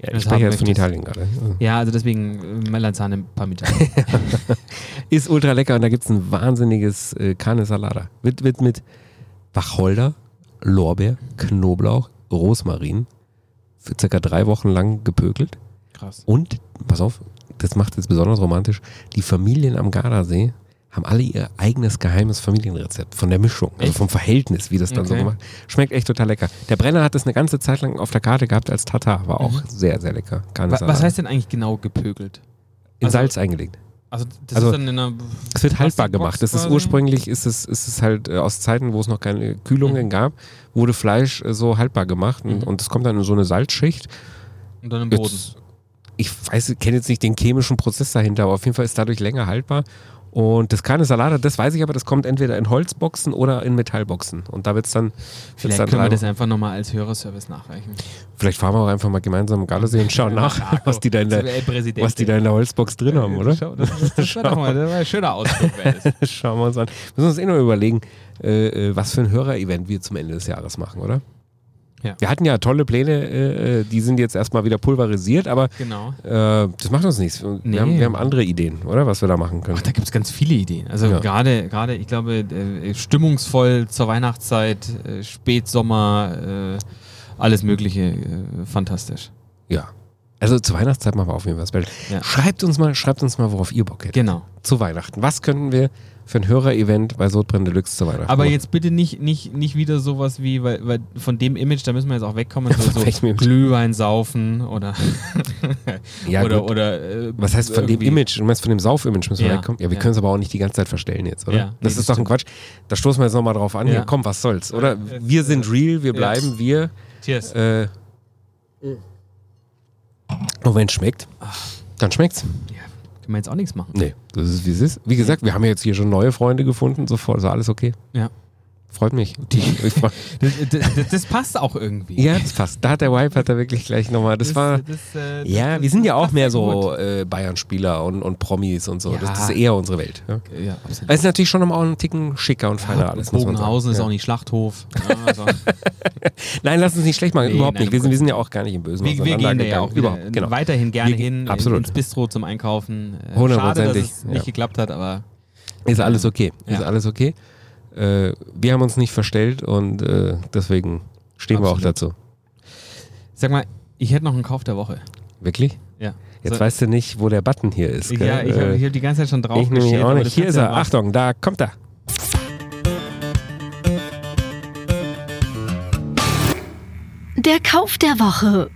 Ja, das ich spreche jetzt von. Italien gerade. Ja, also deswegen äh, Melanzane Parmigiana. <laughs> Ist ultra lecker und da gibt es ein wahnsinniges äh, Carne Salada. Wird, wird mit Wacholder, Lorbeer, Knoblauch, Rosmarin für circa drei Wochen lang gepökelt. Krass. Und, pass auf, das macht es besonders romantisch, die Familien am Gardasee haben alle ihr eigenes geheimes Familienrezept von der Mischung, also vom Verhältnis, wie das dann so Okay. gemacht Schmeckt echt total lecker. Der Brenner hat das eine ganze Zeit lang auf der Karte gehabt als Tatar, war auch Mhm. sehr, sehr lecker. Wa was heißt denn eigentlich genau gepökelt? In also- Salz eingelegt. Also das Also, ist dann in einer Es wird haltbar gemacht. Das ist ursprünglich, ist es, ist es halt äh, aus Zeiten, wo es noch keine Kühlungen Mhm. gab, wurde Fleisch äh, so haltbar gemacht und, Mhm. und es kommt dann in so eine Salzschicht. und dann im Boden. Jetzt, ich weiß, kenne jetzt nicht den chemischen Prozess dahinter, aber auf jeden Fall ist dadurch länger haltbar. Und das Carne Salada, das weiß ich aber, das kommt entweder in Holzboxen oder in Metallboxen. Und da wird es dann. Vielleicht dann können wir das einfach nochmal als Hörerservice nachreichen. Vielleicht fahren wir auch einfach mal gemeinsam im Gardasee und schauen nach, was die da in der, was die da in der Holzbox drin haben, oder? Schau, das, das, das wäre doch mal das wär ein schöner das. <laughs> Schauen wir uns an. Müssen wir uns eh noch überlegen, äh, äh, was für ein Hörer-Event wir zum Ende des Jahres machen, oder? Ja. Wir hatten ja tolle Pläne, äh, äh, die sind jetzt erstmal wieder pulverisiert, aber Genau. äh, das macht uns nichts. Wir, Nee. haben, wir haben andere Ideen, oder? Was wir da machen können. Ach, da gibt es ganz viele Ideen. Also Ja. gerade, gerade, ich glaube, äh, stimmungsvoll zur Weihnachtszeit, äh, Spätsommer, alles Mögliche, fantastisch. Ja. Also zur Weihnachtszeit machen wir auf jeden Fall was. Ja. Schreibt uns mal, schreibt uns mal, worauf ihr Bock hättet. Genau. Zu Weihnachten. Was könnten wir für ein Hörer-Event bei Sodbrenn Deluxe zu Weihnachten Aber jetzt bitte nicht, nicht, nicht wieder sowas wie, weil, weil von dem Image, da müssen wir jetzt auch wegkommen, so, <laughs> so? Glühwein saufen oder, <laughs> Ja, oder, gut. oder äh, Was heißt von dem irgendwie- Image? Du meinst von dem Sauf-Image müssen wir Ja, wegkommen? Ja, wir ja. können es aber auch nicht die ganze Zeit verstellen jetzt, oder? Ja, das nee, ist das doch ein. Quatsch. Da stoßen wir jetzt nochmal drauf an. Ja. Hier, komm, was soll's, oder? Ja. Wir sind real, wir bleiben wir. Cheers. Äh, und wenn es schmeckt, dann schmeckt's. Können wir jetzt auch nichts machen. Nee, das ist wie es ist. Wie gesagt, wir haben ja jetzt hier schon neue Freunde gefunden, sofort, also alles okay. Ja. Freut mich. Die, <laughs> freu, Das, das, passt auch irgendwie. ja, das passt. Da hat der Vibe hat er wirklich gleich nochmal. Das, war. das, äh, Ja, wir sind ja auch mehr so äh, Bayern-Spieler und, und Promis und so. Ja. Das, ist eher unsere Welt. Ja. Ja, absolut. Es ist natürlich schon nochmal auch ein Ticken schicker und feiner alles. man sagen. Bogenhausen ist ja. auch nicht Schlachthof. <laughs> Ja, also, Nein, lass uns nicht schlecht machen. Nee, Überhaupt nein, nicht. Wir sind, wir sind ja auch gar nicht im Bösen wir, wir gehen da ja auch wieder, genau. weiterhin gerne Wir hin absolut. ins Bistro zum Einkaufen. Äh, Schade, dass es nicht ja. geklappt hat, aber Ist alles okay. Ist Ja. alles okay. Äh, wir haben uns nicht verstellt und äh, deswegen stehen wir auch Absolut. dazu. sag mal, ich hätte noch einen Kauf der Woche. Wirklich? Ja. Jetzt So- weißt du nicht, wo der Button hier ist. gell? Ja, ich habe Äh, hab die ganze Zeit schon drauf ich geschielt, auch nicht. Hier ist er. Achtung, da kommt er. Der Kauf der Woche.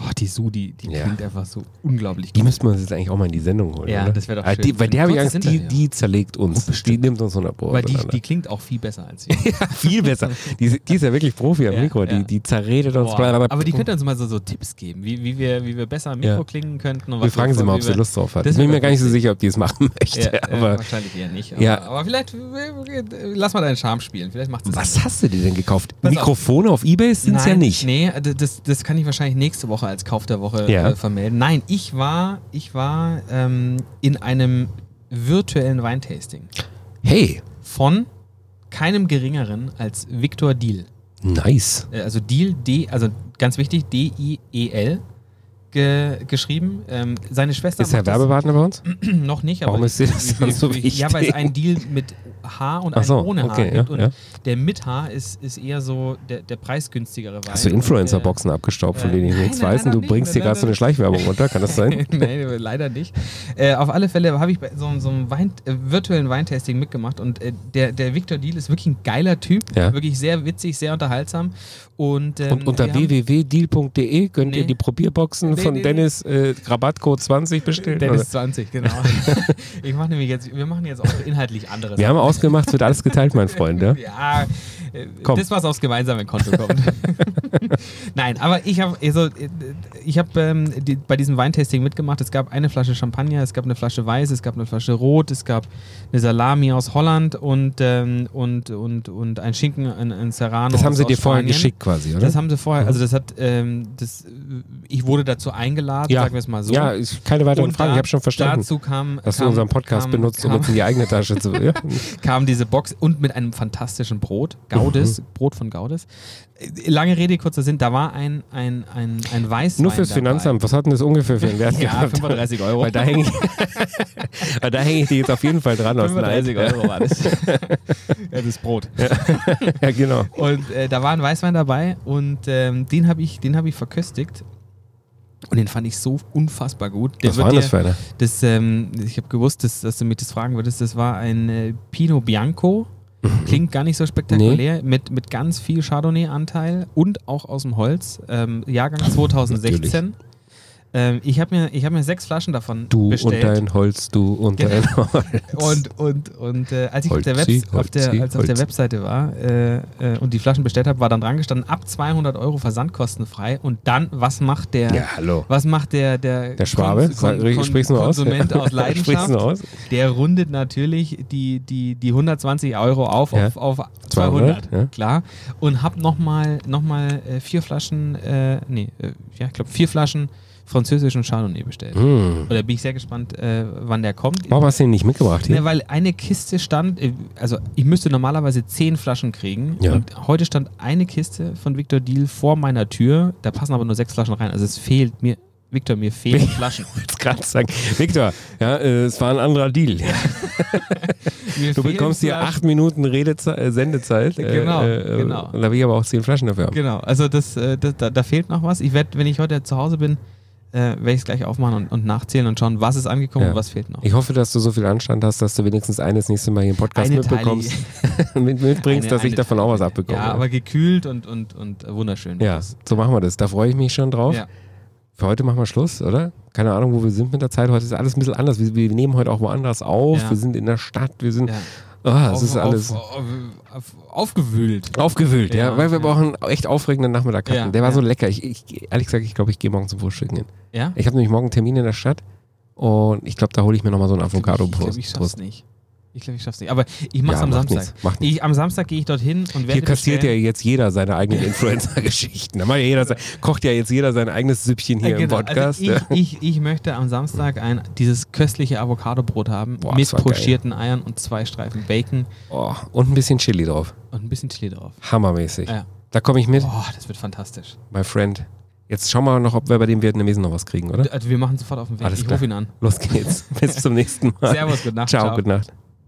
Oh, die Sudi, die Ja. klingt einfach so unglaublich Die gut. müssten wir uns jetzt eigentlich auch mal in die Sendung holen. Ja, oder? das wär doch schön. Die, bei der habe ich Angst, die, die zerlegt uns. die nimmt uns unter Bohr. Weil die, die klingt auch viel besser als sie. <laughs> viel besser. Die, die ist ja wirklich Profi am Ja, Mikro. ja. Die, die zerredet uns. Boah, aber die könnte uns mal so, so Tipps geben, wie, wie, wir, wie wir besser am Mikro Ja. klingen könnten. Wir fragen sie mal, ob sie wir- Lust drauf hat. Ich bin mir gar nicht so sicher, ob die es machen <laughs> möchte. Ja, aber wahrscheinlich eher nicht. Aber, Ja. aber vielleicht, lass mal deinen Charme spielen. Vielleicht macht es was hast du dir denn gekauft? Mikrofone auf Ebay sind es ja nicht. Nee, das kann ich wahrscheinlich nächste Woche als Kauf der Woche Ja. äh, vermelden. Nein, ich war, ich war ähm, in einem virtuellen Weintasting Hey, von keinem geringeren als Victor Diel. nice. Äh, also Diel, D, also ganz wichtig, D-I-E-L ge geschrieben. Ähm, seine Schwester Ist er Werbepartner bei uns? <clears throat> noch nicht, aber Warum ist dir das <laughs> dann so Ja, weil es wichtig? einen Deal mit H und einen so, ohne H okay, gibt. ja, und ja. der mit H ist, ist eher so der, der preisgünstigere Wein. Hast du Influencer-Boxen abgestaubt, von äh, denen ich nein, nichts weiß und du leider bringst nicht, dir gerade so eine Schleichwerbung runter? Kann das sein? <laughs> Nein, leider nicht. Äh, auf alle Fälle habe ich bei so, so einem Wein, äh, virtuellen Weintasting mitgemacht und äh, der, der Victor Deal ist wirklich ein geiler Typ. Ja. Wirklich sehr witzig, sehr unterhaltsam. Und, ähm, Und unter www.deal.de könnt ihr Nee. die Probierboxen Nee, von nee. Dennis äh, Rabattcode 20 bestellen. Dennis oder? 20, genau. <laughs> ich mache nämlich jetzt, wir machen jetzt auch inhaltlich anderes. Wir haben ausgemacht, es wird alles geteilt, mein Freund. Ja? Ja, äh, Komm. das, was aufs gemeinsame Konto kommt. <laughs> Nein, aber ich habe also, äh, ich hab, ähm, die, bei diesem Weintasting mitgemacht. Es gab eine Flasche Champagner, es gab eine Flasche Weiß, es gab eine Flasche Rot, es gab eine Salami aus Holland und, ähm, und, und, und ein Schinken, ein, ein Serrano Das haben sie dir vorher geschickt quasi, oder? Das haben sie vorher, also das hat, ähm, das, ich wurde dazu eingeladen, ja. sagen wir es mal so. Ja, keine weiteren Und Fragen, da- ich habe schon verstanden. Dazu kam, dass kam, du unseren Podcast kam, benutzt, um kam, uns in die eigene Tasche zu. <laughs> Ja? Kam diese Box und mit einem fantastischen Brot, Gaudes, Brot von Gaudes. Lange Rede, kurzer Sinn, da war ein, ein, ein, ein Weißwein Nur fürs dabei. Finanzamt, was hat denn das ungefähr für einen Wert <laughs> Ja, gehabt? 35 Euro. Weil da hänge ich, <laughs> da häng ich dir jetzt auf jeden Fall dran aus Neid. 35 Euro war das. <laughs> ja, das Brot. Ja, genau. Und äh, da war ein Weißwein dabei und ähm, den habe ich, den hab ich verköstigt. Und den fand ich so unfassbar gut. Der Was war dir- das für einer? Das, ähm, ich habe gewusst, dass, dass du mich das fragen würdest. Das war ein äh, Pinot Bianco. Klingt gar nicht so spektakulär, mit, mit ganz viel Chardonnay-Anteil und auch aus dem Holz. Ähm, Jahrgang 2016. Ähm, ich habe mir, ich hab mir sechs Flaschen davon Du bestellt. und dein Holz, du und Genau. dein <laughs> Holz. Und, und, und äh, als ich auf der, Holzi, auf der, Holzi, als auf der Holzi. Webseite war äh, äh, und die Flaschen bestellt habe, war dann dran gestanden, ab 200 Euro versandkostenfrei. Und dann, was macht der, Ja, hallo. was macht der, der, Der Schwabe, Kon- Kon- Kon- du aus? Konsument <laughs> aus Sprichst Leidenschaft? du aus? Der rundet natürlich die, die, die 120 Euro auf Ja. auf, auf 200, 200, ja. klar. Und hab nochmal noch mal, äh, vier Flaschen, äh, nee, äh, ja, ich glaube vier Flaschen französischen Chardonnay bestellt. Hm. Oder bin ich sehr gespannt, äh, wann der kommt. Warum hast du den nicht mitgebracht hier? Ne, weil eine Kiste stand, äh, also ich müsste normalerweise zehn Flaschen kriegen Ja. und heute stand eine Kiste von Victor Deal vor meiner Tür, da passen aber nur sechs Flaschen rein, also es fehlt mir, Victor, mir fehlen <laughs> Flaschen. Ich wollte gerade sagen, Victor, ja, äh, es war ein anderer Deal. <laughs> Du bekommst hier acht Minuten Redeze äh, Sendezeit. äh, Genau, äh, genau. Und da will ich aber auch zehn Flaschen dafür haben. Genau, also das, äh, das, da, da fehlt noch was. Ich werde, wenn ich heute zu Hause bin, äh, werde ich es gleich aufmachen und, und nachzählen und schauen, was ist angekommen Ja. und was fehlt noch. Ich hoffe, dass du so viel Anstand hast, dass du wenigstens eines nächste Mal hier im Podcast Eine mitbekommst und <laughs> mit, mitbringst, Eine- dass ich eine davon auch was abbekomme. Ja, aber gekühlt und, und, und wunderschön. Ja, so machen wir das. Da freue ich mich schon drauf. Ja. Für heute machen wir Schluss, oder? Keine Ahnung, wo wir sind mit der Zeit. Heute ist alles ein bisschen anders. Wir, wir nehmen heute auch woanders auf. Ja. Wir sind in der Stadt. Wir sind. Ah, es ist alles Auf, auf, auf, aufgewühlt. aufgewühlt, ja, Ja, weil wir ja. brauchen einen echt aufregenden Nachmittag hatten. Ja, der war so lecker. Ich, ich, ehrlich gesagt, ich glaube, ich gehe morgen zum Frühstücken hin. Ja? Ich habe nämlich morgen einen Termin in der Stadt und ich glaube, da hole ich mir nochmal so einen Ich glaube, Avocado-Brust. ich schaff's nicht. Ich glaube, ich schaff's nicht. Aber ich mach's Ja, am macht Samstag. nichts, macht Ich, am Samstag gehe ich dorthin und werde Hier kassiert ja jetzt jeder seine eigenen <laughs> Influencer-Geschichten. Da ja kocht ja jetzt jeder sein eigenes Süppchen hier Äh, im genau. Podcast. Also ja. ich, ich, ich möchte am Samstag ein, dieses köstliche Avocado-Brot haben Boah, mit war geil. pochierten Eiern und zwei Streifen Bacon oh, und ein bisschen Chili drauf. und ein bisschen Chili drauf. Hammermäßig. Ja. Da komme ich mit, Boah, das wird fantastisch. my friend. Jetzt schauen wir noch, ob wir bei dem Vietnamesen noch was kriegen, oder? Also wir machen sofort auf den Weg. Alles ich klar. rufe ihn an. Los geht's. Bis zum nächsten <laughs> Mal. Servus, gute Nacht. Ciao, gute Nacht.